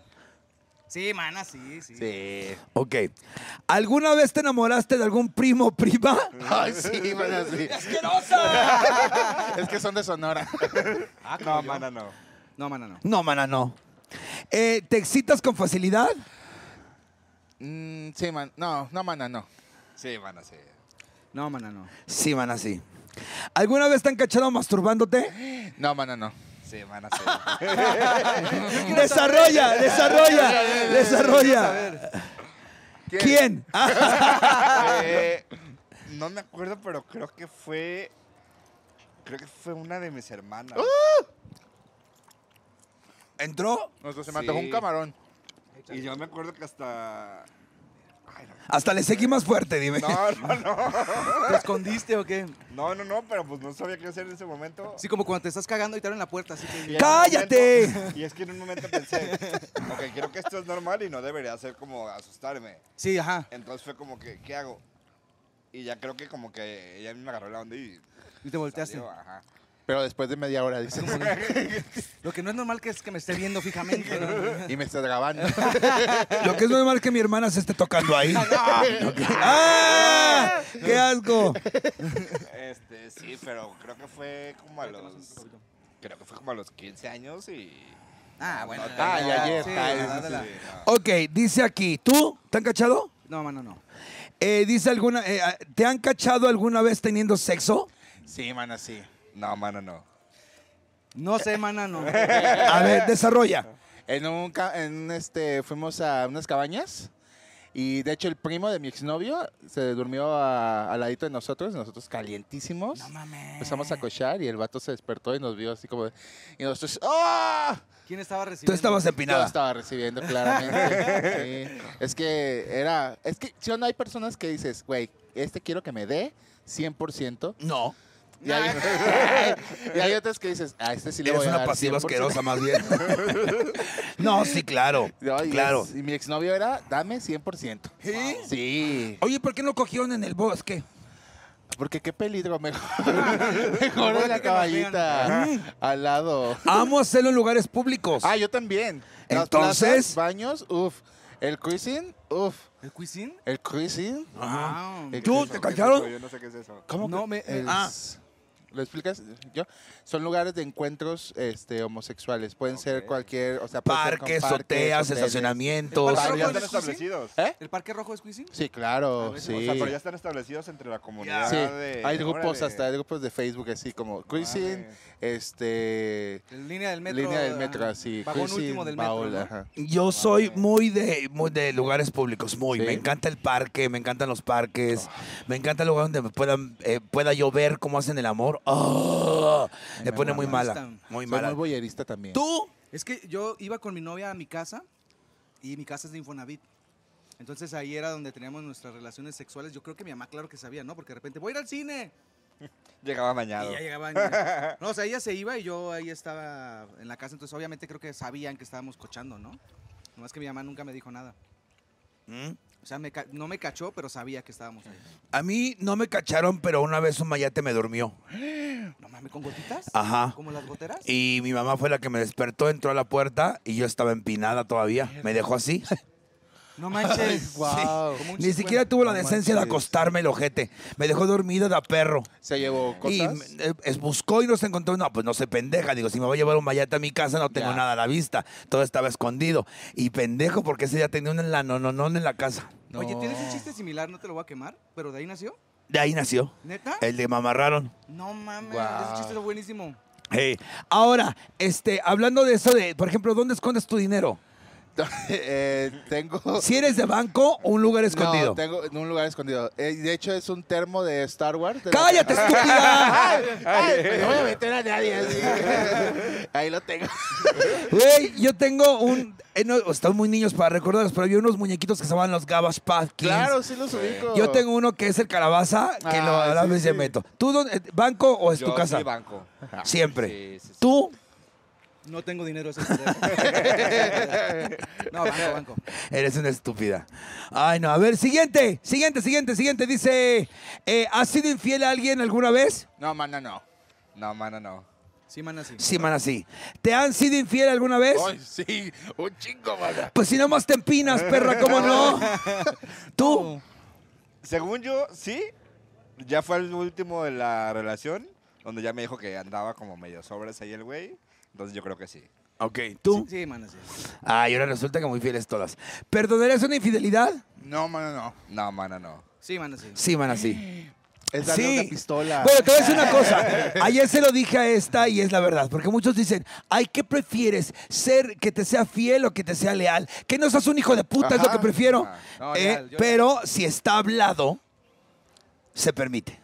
Sí, manas, sí, sí. Sí. Ok. ¿Alguna vez te enamoraste de algún primo o prima? Ay, sí, mana, sí. Es que son de Sonora. No, mana, no. No, mana, no. No, mana, no. Eh, ¿Te excitas con facilidad? Mm, sí, man. No, no, mana, no. Sí, mana, sí. No, mana, no. Sí, mana, sí. ¿Alguna vez te han cachado masturbándote? No, mana, no. Desarrolla, desarrolla, desarrolla. ¿Quién? Eh, no me acuerdo, pero creo que fue. Creo que fue una de mis hermanas. ¿Entró? Nuestro se Sí. un camarón. Y yo me acuerdo que hasta. Hasta le seguí más fuerte, dime. No, no, no. ¿Te escondiste o qué? No, no, no, pero pues no sabía qué hacer en ese momento. Sí, como cuando te estás cagando y te abren la puerta, así que... ¡Cállate! momento- y es que en un momento pensé, ok, creo que esto es normal y no debería ser como asustarme. Sí, ajá. Entonces fue como que, ¿qué hago? Y ya creo que como que ella me agarró la onda y. Y te volteaste. salió, ajá. Pero después de media hora, dice. Lo que no es normal que es que me esté viendo fijamente. ¿no? y me está grabando. Lo que es normal que mi hermana se esté tocando ahí. ¡Ah! ¡Qué asco! Este, sí, pero creo que fue como a los. Creo que fue como a los 15 años y. Ah, bueno. No, Ah, y ayer. Sí, Ah, no, sí, dale. sí. no. Ok, dice aquí, ¿tú? ¿Te han cachado? No, mano, no. Eh, dice alguna, eh, ¿te han cachado alguna vez teniendo sexo? Sí, mana, sí. No, mano, no. No sé, mana, no. A ver, desarrolla. En un, ca- en este, fuimos a unas cabañas y de hecho el primo de mi exnovio se durmió a- al ladito de nosotros, nosotros calientísimos. No mames. Empezamos a cochar y el vato se despertó y nos vio así como... Y nosotros... ¡ah! ¿Quién estaba recibiendo? Tú estabas Yo empinada. estaba recibiendo claramente. sí. Es que era... Es que si no hay personas que dices, güey, este quiero que me dé 100%. No. Y hay, y hay otras que dices, a este sí le Eres voy a una dar pasiva 100%. asquerosa más bien. no, sí, claro. No, y claro. es- y mi exnovio era, dame 100%. ¿Sí? Sí. Oye, ¿por qué no cogieron en el bosque? Porque qué peligro, mejor, mejor en la caballita, al lado. Amo hacerlo en lugares públicos. Ah, yo también. Las Entonces- plazas, baños, uff. El cruising, uff. ¿El cuisine? El cruising. Wow. El ¿Tú cruising. te cacharon? Yo no sé qué es eso. ¿Cómo No, que- me- el- Ah. ¿Lo explicas? Yo. Son lugares de encuentros este, homosexuales. Pueden ser cualquier, o sea, Parques, parques, azoteas, hoteles. estacionamientos. El parque ya rojo están es cuisine? establecidos. ¿Eh? ¿El parque rojo es cuisine? Sí, claro, ver, sí. O sea, pero ya están establecidos entre la comunidad Sí, de... hay grupos órale. hasta hay grupos de Facebook así como Cruising, este línea del metro. línea del metro así, Vagón Cruising, último del metro. baúl, ¿no? ajá. Yo soy muy de, muy de lugares públicos, muy. Sí. Me encanta el parque, me encantan los parques, me encanta el lugar donde me puedan, eh, pueda yo ver cómo hacen el amor. ¡Ah! me me pone muy mala, muy Soy mala. muy boyerista también. ¿Tú? Es que yo iba con mi novia a mi casa y mi casa es de Infonavit. Entonces ahí era donde teníamos nuestras relaciones sexuales. Yo creo que mi mamá, claro que sabía, ¿no? Porque de repente voy a ir al cine. Llegaba mañado. Y ya llegaban. ya- No, o sea, ella se iba y yo ahí estaba en la casa. Entonces, obviamente, creo que sabían que estábamos cochando, ¿no? Nomás que mi mamá nunca me dijo nada. ¿Mm? O sea, me no me cachó, pero sabía que estábamos ahí. A mí no me cacharon, pero una vez un mayate me durmió. No mames, ¿con gotitas? Ajá. ¿Como las goteras? Y mi mamá fue la que me despertó, entró a la puerta y yo estaba empinada todavía. Me dejó así. No manches. Como un Ni siquiera tuvo la No decencia de acostarme el ojete. Me dejó dormida de a perro. Se llevó Y cosas. eh, es- buscó y no se encontró. No, pues no se pendeja. Digo, si me voy a llevar un mayate a mi casa, no tengo Ya. nada a la vista. Todo estaba escondido. Y pendejo, porque ese día tenía un enlanononón en la casa. Oye, ¿tienes un chiste similar? No te lo voy a quemar, pero de ahí nació. De ahí nació. ¿Neta? El de mamarraron. No mames, Guau. ese chiste es buenísimo. Eh, ahora, este, hablando de eso de, por ejemplo, ¿dónde escondes tu dinero? Eh, tengo. Si eres de banco o un lugar escondido. No, tengo en un lugar escondido. Eh, de hecho, es un termo de Star Wars. de la- ¡Cállate, estúpida! Ay, ay, no voy a meter a nadie así. Ahí lo tengo. Güey, yo tengo un. eh, no, están muy niños para recordarlos, pero había unos muñequitos que se llamaban los Gabas Pumpkins. Claro, sí los ubico. Yo tengo uno que es el calabaza, que lo, Ah, a la sí, vez sí. ya meto. ¿Tú dónde, banco o es Yo tu casa? sí, banco. Siempre. Sí, sí, sí. ¿Tú? No tengo dinero ese pendejo. No, banco, banco. Eres una estúpida. Ay, no. A ver, siguiente, siguiente, siguiente, siguiente. Dice, eh, ¿has sido infiel a alguien alguna vez? No, mana, no. No, mano, no. Sí, man, sí. Sí, man, así. ¿Te han sido infiel alguna vez? Ay, sí, un chingo, mana. Pues si nomás te empinas, perra, ¿cómo no? ¿Tú? Según yo, sí. Ya fue el último de la relación, donde ya me dijo que andaba como medio sobres ahí el güey. Entonces yo creo que sí. Ok, ¿tú? Sí, man, sí. Ay, ahora resulta que muy fieles todas. ¿Perdonarías una infidelidad? No, mana, no. No, mano, no. Sí, man, sí. Sí, man, así. Es darle Sí. una pistola. Bueno, te voy a decir una cosa. Ayer se lo dije a esta y es la verdad. Porque muchos dicen, ay, ¿qué prefieres? ¿Ser que te sea fiel o que te sea leal? Que no seas un hijo de puta, es lo que prefiero. Ah, no, Eh, leal, yo pero si está hablado, se permite.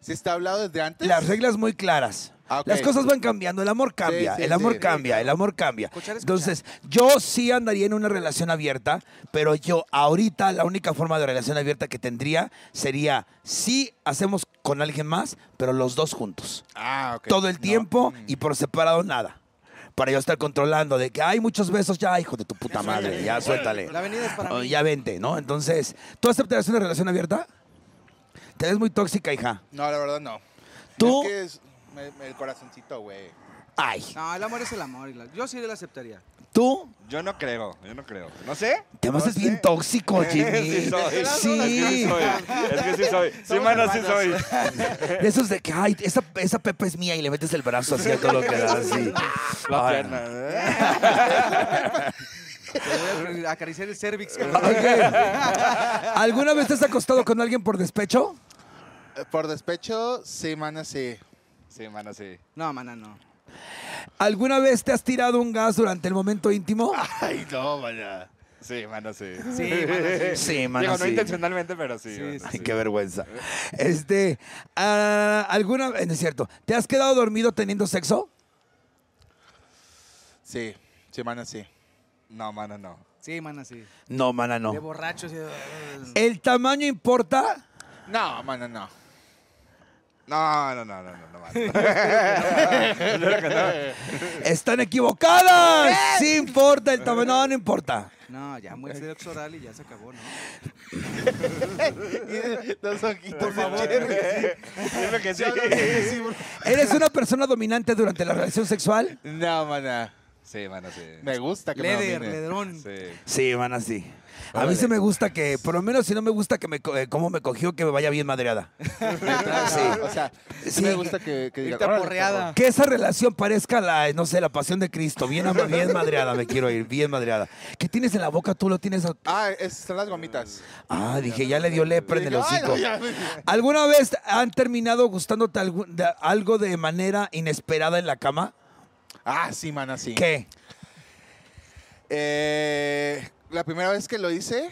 Si está hablado desde antes. Las reglas muy claras. Ah. Las cosas van cambiando, el amor cambia, Sí, sí, el amor sí. cambia, el amor cambia. Escuchar, escuchar. Entonces, yo sí andaría en una relación abierta, pero yo ahorita la única forma de relación abierta que tendría sería sí hacemos con alguien más, pero los dos juntos. Ah, ok. Todo el No. tiempo y por separado nada. Para yo estar controlando de que hay muchos besos, ya, hijo de tu puta madre, ya suéltale. La avenida es para Oh, mí. ya vente, ¿no? Entonces, ¿tú aceptarías una relación abierta? Te ves muy tóxica, hija. No, la verdad no. ¿Tú? Es que es me- me- el corazoncito, güey. Ay, No, el amor es el amor. y la- Yo sí le aceptaría. ¿tú? Yo no creo, yo no creo. No sé. Te vas no es bien tóxico, Jimmy. Sí soy. Es que sí. Es que sí soy. Sí, mano, sí soy. De esos de que, ay, esa, esa Pepe es mía y le metes el brazo así a todo lo que da así. La Ay, pierna. ¿eh? Te voy a acariciar el cervix. Ok. ¿Alguna vez te has acostado con alguien por despecho? Eh, Por despecho, sí, mana, sí. Sí, mano, sí. No, mana, no. ¿Alguna vez te has tirado un gas durante el momento íntimo? Ay, no, vaya. Sí, mano, sí. Sí, mana, sí. Sí, mano, Digo, no sí. intencionalmente, pero sí. Sí, mano, sí, Ay, qué vergüenza. Este, ah, ¿alguna vez, es cierto, te has quedado dormido teniendo sexo? Sí, sí, mana, sí. No, mano, no. Sí, mana, sí. No, mana, De no. borrachos. y- ¿El tamaño importa? No, mana, no. No, no, no, no, no, no. Están equivocadas. Sí importa el tamaño. No, no importa. No, ya muy sexo oral y ya se acabó, ¿no? Los ojitos. Por favor. Dime que sí. ¿Eres una persona dominante durante la relación sexual? No, mana. Sí, mano, sí. Me gusta que me Leder, domine. ledrón. Sí. Sí, mana, sí. A mí Órale. sí me gusta que, por lo menos si no me gusta que me, co- eh, cómo me cogió, que me vaya bien madreada. Sí, o sea, sí, Sí. me gusta que, que diga, Irte "Órale, aporreada. Que esa relación parezca la, no sé, la pasión de Cristo. Bien, ama- bien madreada, me quiero ir, bien madreada. ¿Qué tienes en la boca? Tú lo tienes. a- Ah, es- son las gomitas. Ah, dije, ya le dio lepra en el Dije, "Ay, hocico. no, ya". ¿Alguna vez han terminado gustándote de- algo de manera inesperada en la cama? Ah, sí, mana, sí. ¿Qué? Eh, la primera vez que lo hice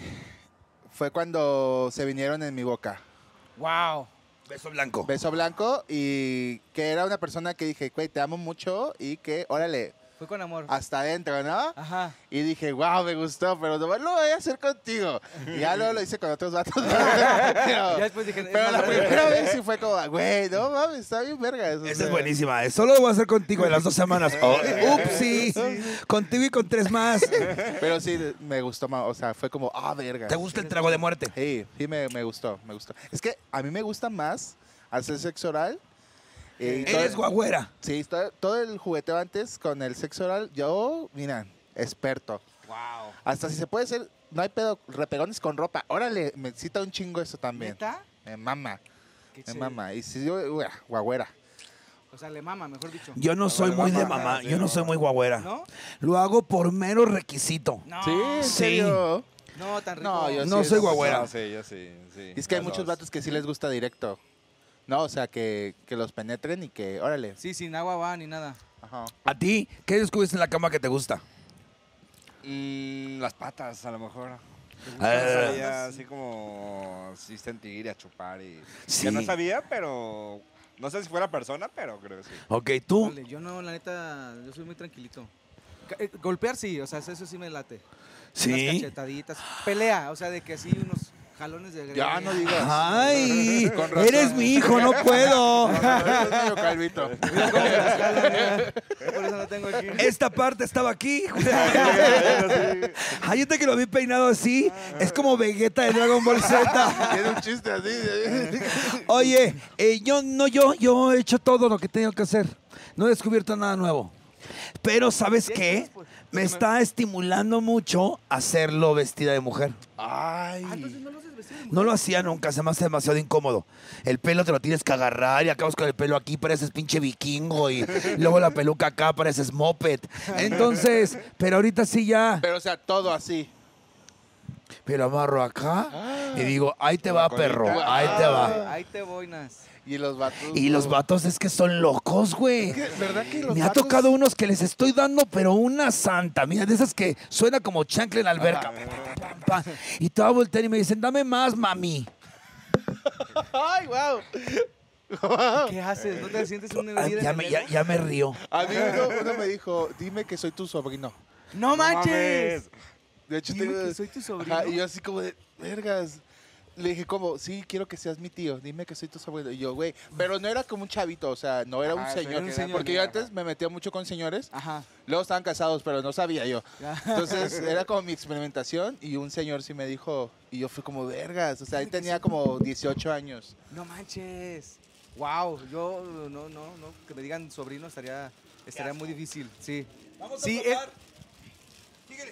fue cuando se vinieron en mi boca. Wow. Beso blanco. Beso blanco y que era una persona que dije, güey, te amo mucho y que, órale, Fue con amor. hasta adentro, ¿no? Ajá. Y dije, wow, me gustó, pero nomás lo voy a hacer contigo. Y ya luego lo hice con otros vatos. pero Ya después dije, pero la primera vez sí fue como, güey, no mames, está bien verga. eso, Esa es buenísima. eh. Solo lo voy a hacer contigo en las dos semanas. Oh, upsi. Contigo y con tres más. Pero sí, me gustó más, o sea, fue como, ah, verga. ¿Te gusta el trago de muerte? Sí, sí me, me gustó, me gustó. Es que a mí me gusta más hacer sexo oral. Eh, Eres guagüera. Sí, todo, todo el jugueteo antes con el sexo oral, yo, mira, experto. Wow. Hasta si se puede hacer, no hay pedo, repegones con ropa. Órale, me cita un chingo eso también. ¿Neta? Me mama, Qué me mama. Y si yo, guagüera. O sea, le mama, mejor dicho. Yo no soy muy de mamá. Yo no soy muy guagüera. ¿No? Lo hago por mero requisito. No. Sí, ¿en Sí. serio? No, tan rico. No, yo No sí soy es- guagüera. No, sí, yo sí, sí. Y es que hay muchos dos. vatos que sí les gusta directo. No, o sea, que, que los penetren y que, órale. Sí, sin agua va ni nada. Ajá. ¿A ti? ¿Qué descubriste en la cama que te gusta? Mm, las patas, a lo mejor. Ah, No sabía así como sí sentir y a chupar y Sí. que no sabía, pero no sé si fuera persona, pero creo que sí. Ok, tú. Vale, yo no, la neta, yo soy muy tranquilito. Eh, Golpear sí, o sea, eso sí me late. Unas Sí. cachetaditas. Pelea, o sea, de que así unos jalones de Ya no digas. Ay, Con razón. eres mi hijo, no puedo. Eres medio calvito. Mira cómo me las jalan, mira. Por eso no tengo aquí. Esta parte estaba aquí. Ay, yo que lo vi peinado así. Es como Vegeta de Dragon Ball Z. Tiene un chiste así. Oye, eh, yo no, yo, yo he hecho todo lo que tengo que hacer. No he descubierto nada nuevo. Pero, ¿sabes qué? Me está estimulando mucho hacerlo vestida de mujer. Ay. Ah, entonces no lo No lo hacía nunca, se me hace demasiado incómodo. El pelo te lo tienes que agarrar y acabas con el pelo aquí, pareces pinche vikingo y luego la peluca acá, pareces moped. Entonces, pero ahorita sí ya, Pero, o sea, todo así. pero amarro acá y digo, ahí te va, perro, ahí te va. Ahí te voy, Nas. Y los vatos. Y los vatos es que son locos, güey. ¿Verdad que los Me ha tocado unos que les estoy dando, pero una santa. Mira, de esas que suena como chancle en la alberca. Pa, pa, pa. Y a voltear y me dicen, dame más, mami. Ay, wow. ¿Qué haces? ¿No te sientes un líder ya, me, ya, ya me río. A mí uno, uno me dijo, dime que soy tu sobrino. ¡No manches! De hecho, Dime tengo- que soy tu sobrino. Ajá, y yo así como de, vergas. Le dije como, sí, quiero que seas mi tío, dime que soy tu sobrino. Y yo, güey, pero no era como un chavito, o sea, no era un Ajá, sí, señor. era un señor. Porque yo antes me metía mucho con señores, Ajá. luego estaban casados, pero no sabía yo. Entonces era como mi experimentación y un señor sí me dijo, y yo fui como, vergas, o sea, ahí tenía como 18 años. No manches. Wow, yo no, no, no, que me digan sobrino estaría, estaría muy difícil, sí. sí, eh, y, es-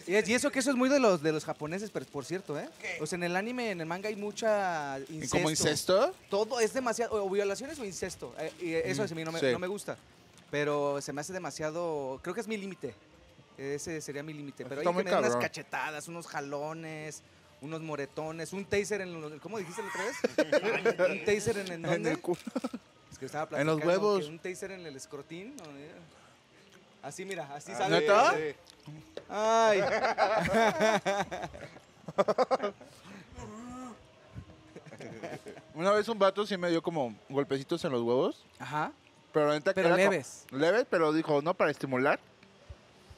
y eso que eso es muy de los de los japoneses, pero por cierto, ¿eh? O sea, en el anime, en el manga hay mucha ¿Y incesto. como incesto? Todo es demasiado, o violaciones o incesto. eh, y eso a mí no me, sí. no me gusta. Pero se me hace demasiado, creo que es mi límite. Ese sería mi límite. Pero hay que unas cachetadas, unos jalones, unos moretones, un taser en los, ¿cómo dijiste la otra vez? un taser en, en, En dónde? el culo. Que estaba En los platicando huevos. que Un taser en el escrotín. ¿no? Así, mira, así Ah, sale. ¿neta? sí. Ay. Una vez un vato sí me dio como golpecitos en los huevos. Ajá. Pero la neta que Pero era leves. leves, pero dijo, no para estimular.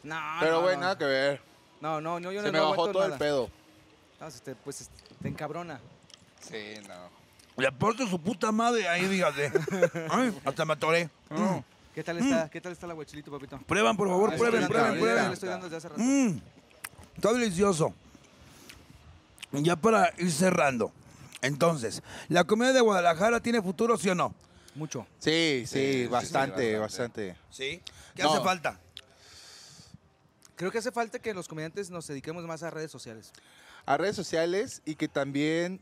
No, pero no, güey, no. nada que ver. No, no, no, yo Se no me no bajó aguanto todo el nada. pedo. No, este, pues este, te encabrona. Sí, no. Le aporto su puta madre ahí, fíjate. Ay, hasta me atoré. Mm. ¿Qué tal está? ¿Qué tal está el aguachilito, papito? Prueban, por favor, Ah, prueben, prueben, prueben. Le estoy dando desde hace rato. Mm, está delicioso. Ya para ir cerrando. Entonces, ¿la comida de Guadalajara tiene futuro, sí o no? Mucho. Sí, sí, sí, bastante, sí, bastante. Sí. ¿Qué No. hace falta? Creo que hace falta que los comediantes nos dediquemos más a redes sociales. A redes sociales y que también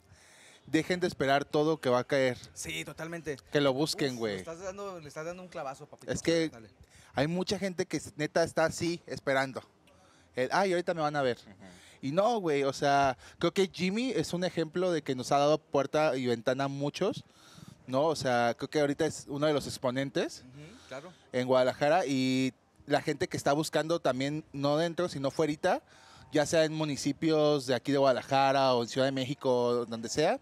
dejen de esperar todo que va a caer. Sí, totalmente. Que lo busquen, güey. Le estás dando, le estás dando un clavazo, papito. Es que Dale. hay mucha gente que neta está así, esperando. El, ay, ahorita me van a ver. Y no, güey, o sea, creo que Jimmy es un ejemplo de que nos ha dado puerta y ventana a muchos, ¿no? O sea, creo que ahorita es uno de los exponentes claro. en Guadalajara y la gente que está buscando también, no dentro, sino fuera, ya sea en municipios de aquí de Guadalajara o en Ciudad de México, donde sea,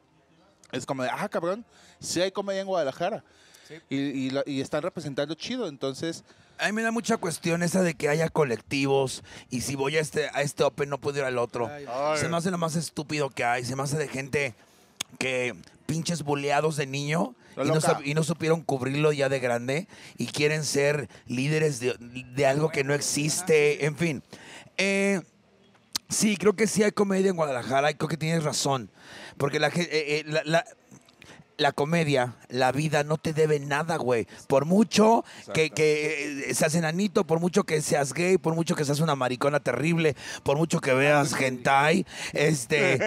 es como de, ah, cabrón, sí hay comedia en Guadalajara. Sí. Y, y lo- y están representando chido, entonces... A mí me da mucha cuestión esa de que haya colectivos y si voy a este, a este Open no puedo ir al otro. Ay, Se me hace lo más estúpido que hay. Se me hace de gente que pinches boleados de niño y no, y supieron cubrirlo ya de grande y quieren ser líderes de, de algo que no existe. En fin. Eh, sí, creo que sí hay comedia en Guadalajara y creo que tienes razón. Porque la, eh, eh, la, la- la comedia, la vida no te debe nada, güey. Por mucho que, que eh, seas enanito, por mucho que seas gay, por mucho que seas una maricona terrible, por mucho que veas hentai, este,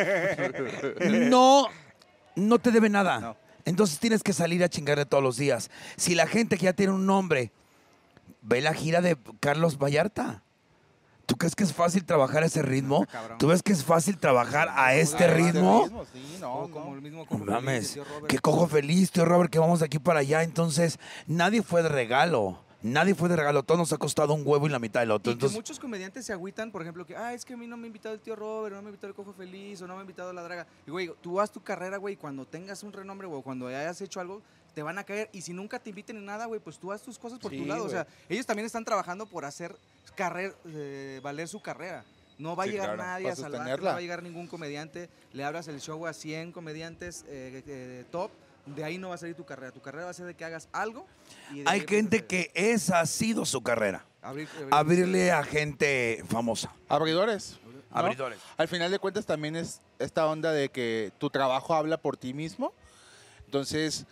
no, no te debe nada. No. Entonces tienes que salir a chingarle todos los días. Si la gente que ya tiene un nombre ve la gira de Carlos Vallarta. ¿Tú crees que es fácil trabajar a ese ritmo? Cabrón. ¿Tú ves que es fácil trabajar a este Ah, ritmo? Sí, no, O no. como el mismo No Cojo Feliz, mames, tío que cojo feliz, tío Robert, que vamos de aquí para allá. Entonces, nadie fue de regalo. Nadie fue de regalo. Todo nos ha costado un huevo y la mitad del otro. Y que Entonces, muchos comediantes se agüitan, por ejemplo, que, ah, es que a mí no me ha invitado el tío Robert, no me ha invitado el Cojo Feliz, o no me ha invitado la Draga. Y, güey, tú haz tu carrera, güey, cuando tengas un renombre, güey, o cuando hayas hecho algo, te van a caer. Y si nunca te inviten en nada, güey, pues tú haz tus cosas por Sí, tu lado. O güey. sea, ellos también están trabajando por hacer carrera, eh, valer su carrera. No va a Sí, llegar claro, nadie a salvarte, no va a llegar ningún comediante. Le abras el show a 100 comediantes eh, eh, top. De ahí no va a salir tu carrera. Tu carrera va a ser de que hagas algo. y hay gente que esa ha sido su carrera. a abrir- Abrirle a gente famosa. Abridores. ¿no? Abridores. Al final de cuentas también es esta onda de que tu trabajo habla por ti mismo. Entonces,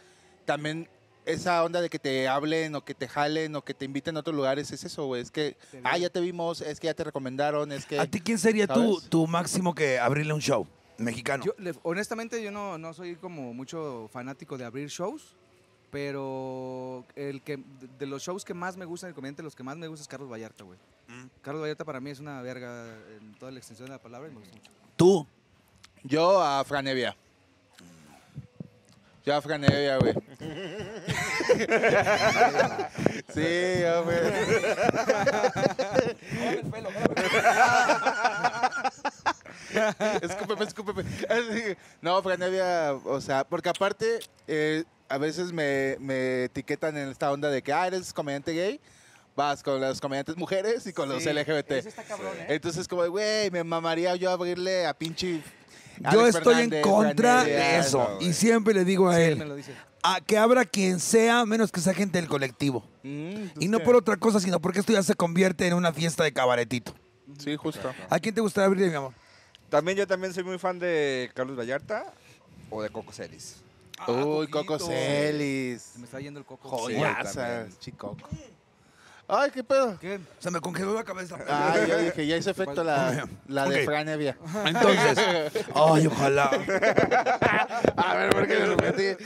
también esa onda de que te hablen o que te jalen o que te inviten a otros lugares es eso, güey. Es que, ah, ya te vimos, es que ya te recomendaron, es que... ¿A ti quién sería tu, tu máximo que abrirle un show mexicano? Yo, le- honestamente, yo no, no soy como mucho fanático de abrir shows, pero el que de, de los shows que más me gustan, el comediante, los que más me gusta es Carlos Vallarta, güey. Mm. Carlos Vallarta para mí es una verga en toda la extensión de la palabra y me gusta mucho. Tú. Yo a Franevia. Yo a Franevia, güey. Sí, hombre. escúpeme, escúpeme. No, Franevia, o sea, porque aparte, eh, a veces me, me etiquetan en esta onda de que, ah, eres comediante gay. Vas con las comediantes mujeres y con los LGBT. Eso está cabrón, ¿eh? Entonces, como, de, güey, me mamaría yo abrirle a pinche. Yo Alex estoy en Fernández, contra Fran de eso. no, Y siempre le digo a Sí, él, él me lo dice. A que abra quien sea, menos que sea gente del colectivo. Mm, Y no ¿qué? por otra cosa, sino porque esto ya se convierte en una fiesta de cabaretito. Sí, justo. ¿A quién te gustaría abrirle, mi amor? También yo también soy muy fan de Carlos Vallarta o de Coco Celis. Ah, Uy. Coco Celis. Se me está yendo el coco. Joyaza, también. chicoco. Ay, qué pedo. ¿Qué? Se me congeló la cabeza. Ay, yo dije, ya hizo efecto la, la de Ok. Fran Evia. Entonces, ay, ojalá. A ver, ¿por qué de repente?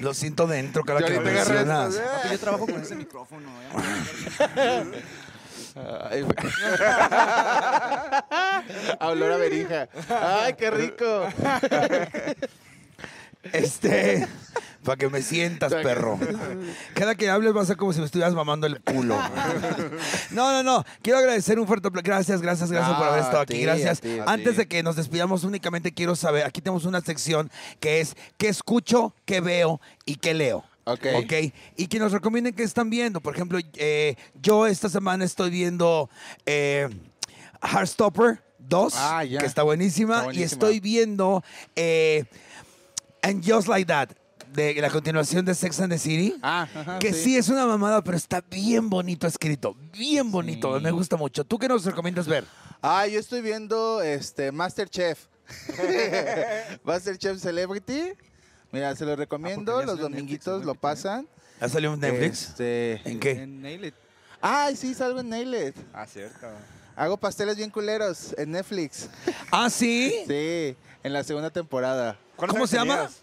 Lo siento dentro cada Yo que mencionas. esto, Papi, yo trabajo con ese micrófono. ¿eh? Ay, güey. A olor a verija. Ay, qué rico. Este, Para que me sientas, perro. Cada que hables va a ser como si me estuvieras mamando el culo. No, no, no. Quiero agradecer un fuerte. Gracias, gracias, gracias por haber Ah, estado a aquí. Gracias. a ti, a Antes de que nos despidamos, únicamente quiero saber, aquí tenemos una sección que es qué escucho, qué veo y qué leo. Ok. Ok. Y que nos recomienden qué están viendo. Por ejemplo, eh, yo esta semana estoy viendo eh, Heartstopper 2, Ah, que está buenísima. Está Y estoy viendo eh, And Just Like That, de la continuación de Sex and the City. Ah, ajá, que sí. es una mamada, pero está bien bonito escrito. Bien bonito. Me gusta mucho. ¿Tú qué nos recomiendas ver? Ah, yo estoy viendo este Masterchef. Masterchef Celebrity. Mira, se lo recomiendo. Ah, ya Los salió Netflix, dominguitos lo pasan. ¿Ha salido en Netflix? Este, ¿En qué? En Nail It. Ay, sí, salgo en Nail It. Ah, cierto. Hago pasteles bien culeros en Netflix. Ah, sí. Sí, en la segunda temporada. ¿Cuántos ¿Cómo se llama? tenías?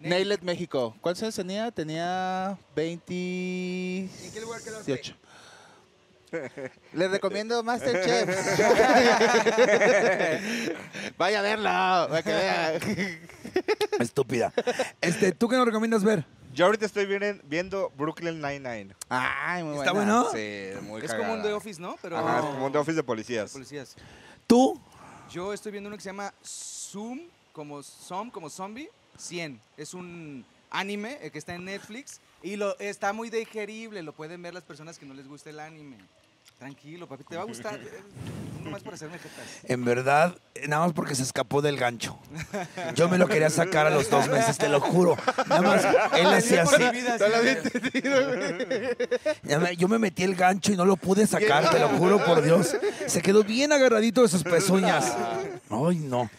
Nail It México. ¿Cuántos años tenía? Tenía 20... ¿En qué lugar quedaste? 18. Les recomiendo Masterchef. Vaya a verlo, para que vea. Estúpida. Este, ¿Tú qué nos recomiendas ver? Yo ahorita estoy viendo, viendo Brooklyn Nine-Nine. Ay, muy ¿Está buena. bueno? Sí, muy Es cagada. como un The Office, ¿no? Pero Ajá, es como un The Office de policías. policías. ¿Tú? Yo estoy viendo uno que se llama Zoom, como Zoom, como zombie, 100. Es un anime eh, que está en Netflix y lo está muy digerible, lo pueden ver las personas que no les gusta el anime. Tranquilo, papi, te va a gustar. eh, Nomás por hacerme jetas. En verdad, nada más porque se escapó del gancho. Yo me lo quería sacar a los dos meses, te lo juro. Nada más, él hacía así. Yo me metí el gancho y no lo pude sacar, te lo juro por Dios. Se quedó bien agarradito de sus pezuñas. Ay, no.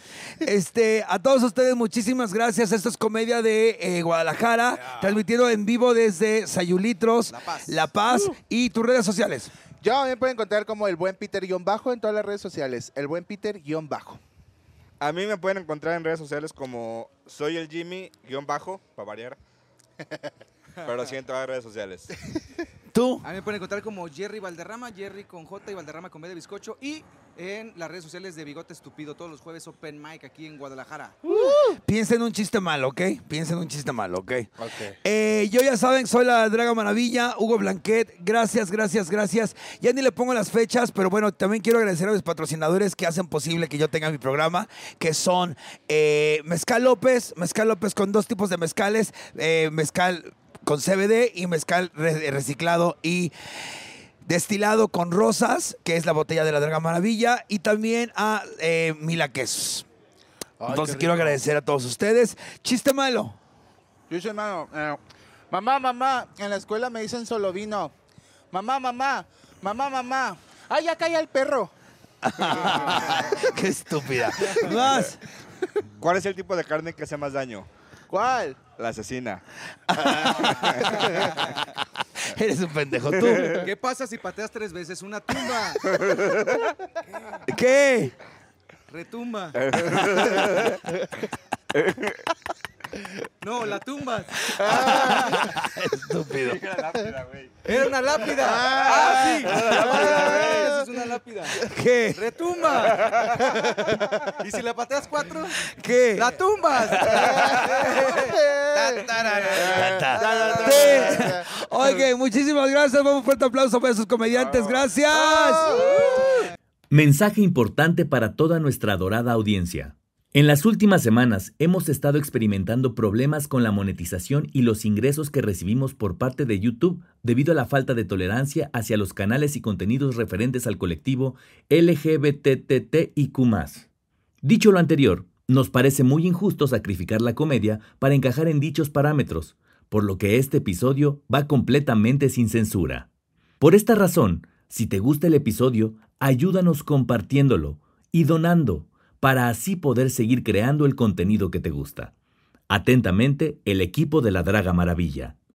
Este, a todos ustedes, muchísimas gracias. Esto es Comedia de eh, Guadalajara, transmitiendo en vivo desde Sayulitros, La Paz. La Paz y tus redes sociales. Yo me pueden encontrar como el buen Peter-bajo en todas las redes sociales. El buen Peter-bajo. A mí me pueden encontrar en redes sociales como soy el Jimmy, guion bajo, para variar. Pero sí en todas las redes sociales. ¿Tú? A mí me pueden encontrar como Jerry Valderrama, Jerry con J y Valderrama con B de bizcocho. Y en las redes sociales de Bigote Estúpido, todos los jueves Open Mic aquí en Guadalajara. Piensa en un chiste malo, ¿ok? Piensa en un chiste malo, ¿ok? Ok. Eh, yo ya saben, soy la Draga Maravilla, Hugo Blanquet. Gracias, gracias, gracias. Ya ni le pongo las fechas, pero bueno, también quiero agradecer a mis patrocinadores que hacen posible que yo tenga mi programa, que son eh, Mezcal López, Mezcal López con dos tipos de mezcales, eh, mezcal con CBD y mezcal re- reciclado y destilado con rosas, que es la botella de la Draga Maravilla, y también a eh, Mila Quesos. Ay, Entonces quiero agradecer a todos ustedes. Chiste malo. Soy hermano. eh, mamá, mamá, en la escuela me dicen solo vino. Mamá, mamá, mamá, mamá. Ay, ya calla el perro. Qué estúpida. Más. ¿Cuál es el tipo de carne que hace más daño? ¿Cuál? La asesina. Eres un pendejo tú. ¿Qué pasa si pateas tres veces una tumba? ¿Qué? Retumba. No, la tumba. Estúpido. Era una lápida. Ah, sí. Eso es una lápida. ¿Qué? Retumba. ¿Y si la pateas cuatro? ¿Qué? La tumbas. Oye, muchísimas gracias. Vamos un fuerte aplauso para esos comediantes. Gracias. Mensaje importante para toda nuestra adorada audiencia. En las últimas semanas hemos estado experimentando problemas con la monetización y los ingresos que recibimos por parte de YouTube debido a la falta de tolerancia hacia los canales y contenidos referentes al colectivo LGBTTIQ. Dicho lo anterior, nos parece muy injusto sacrificar la comedia para encajar en dichos parámetros, por lo que este episodio va completamente sin censura. Por esta razón, si te gusta el episodio, ayúdanos compartiéndolo y donando para así poder seguir creando el contenido que te gusta. Atentamente, el equipo de la Draga Maravilla.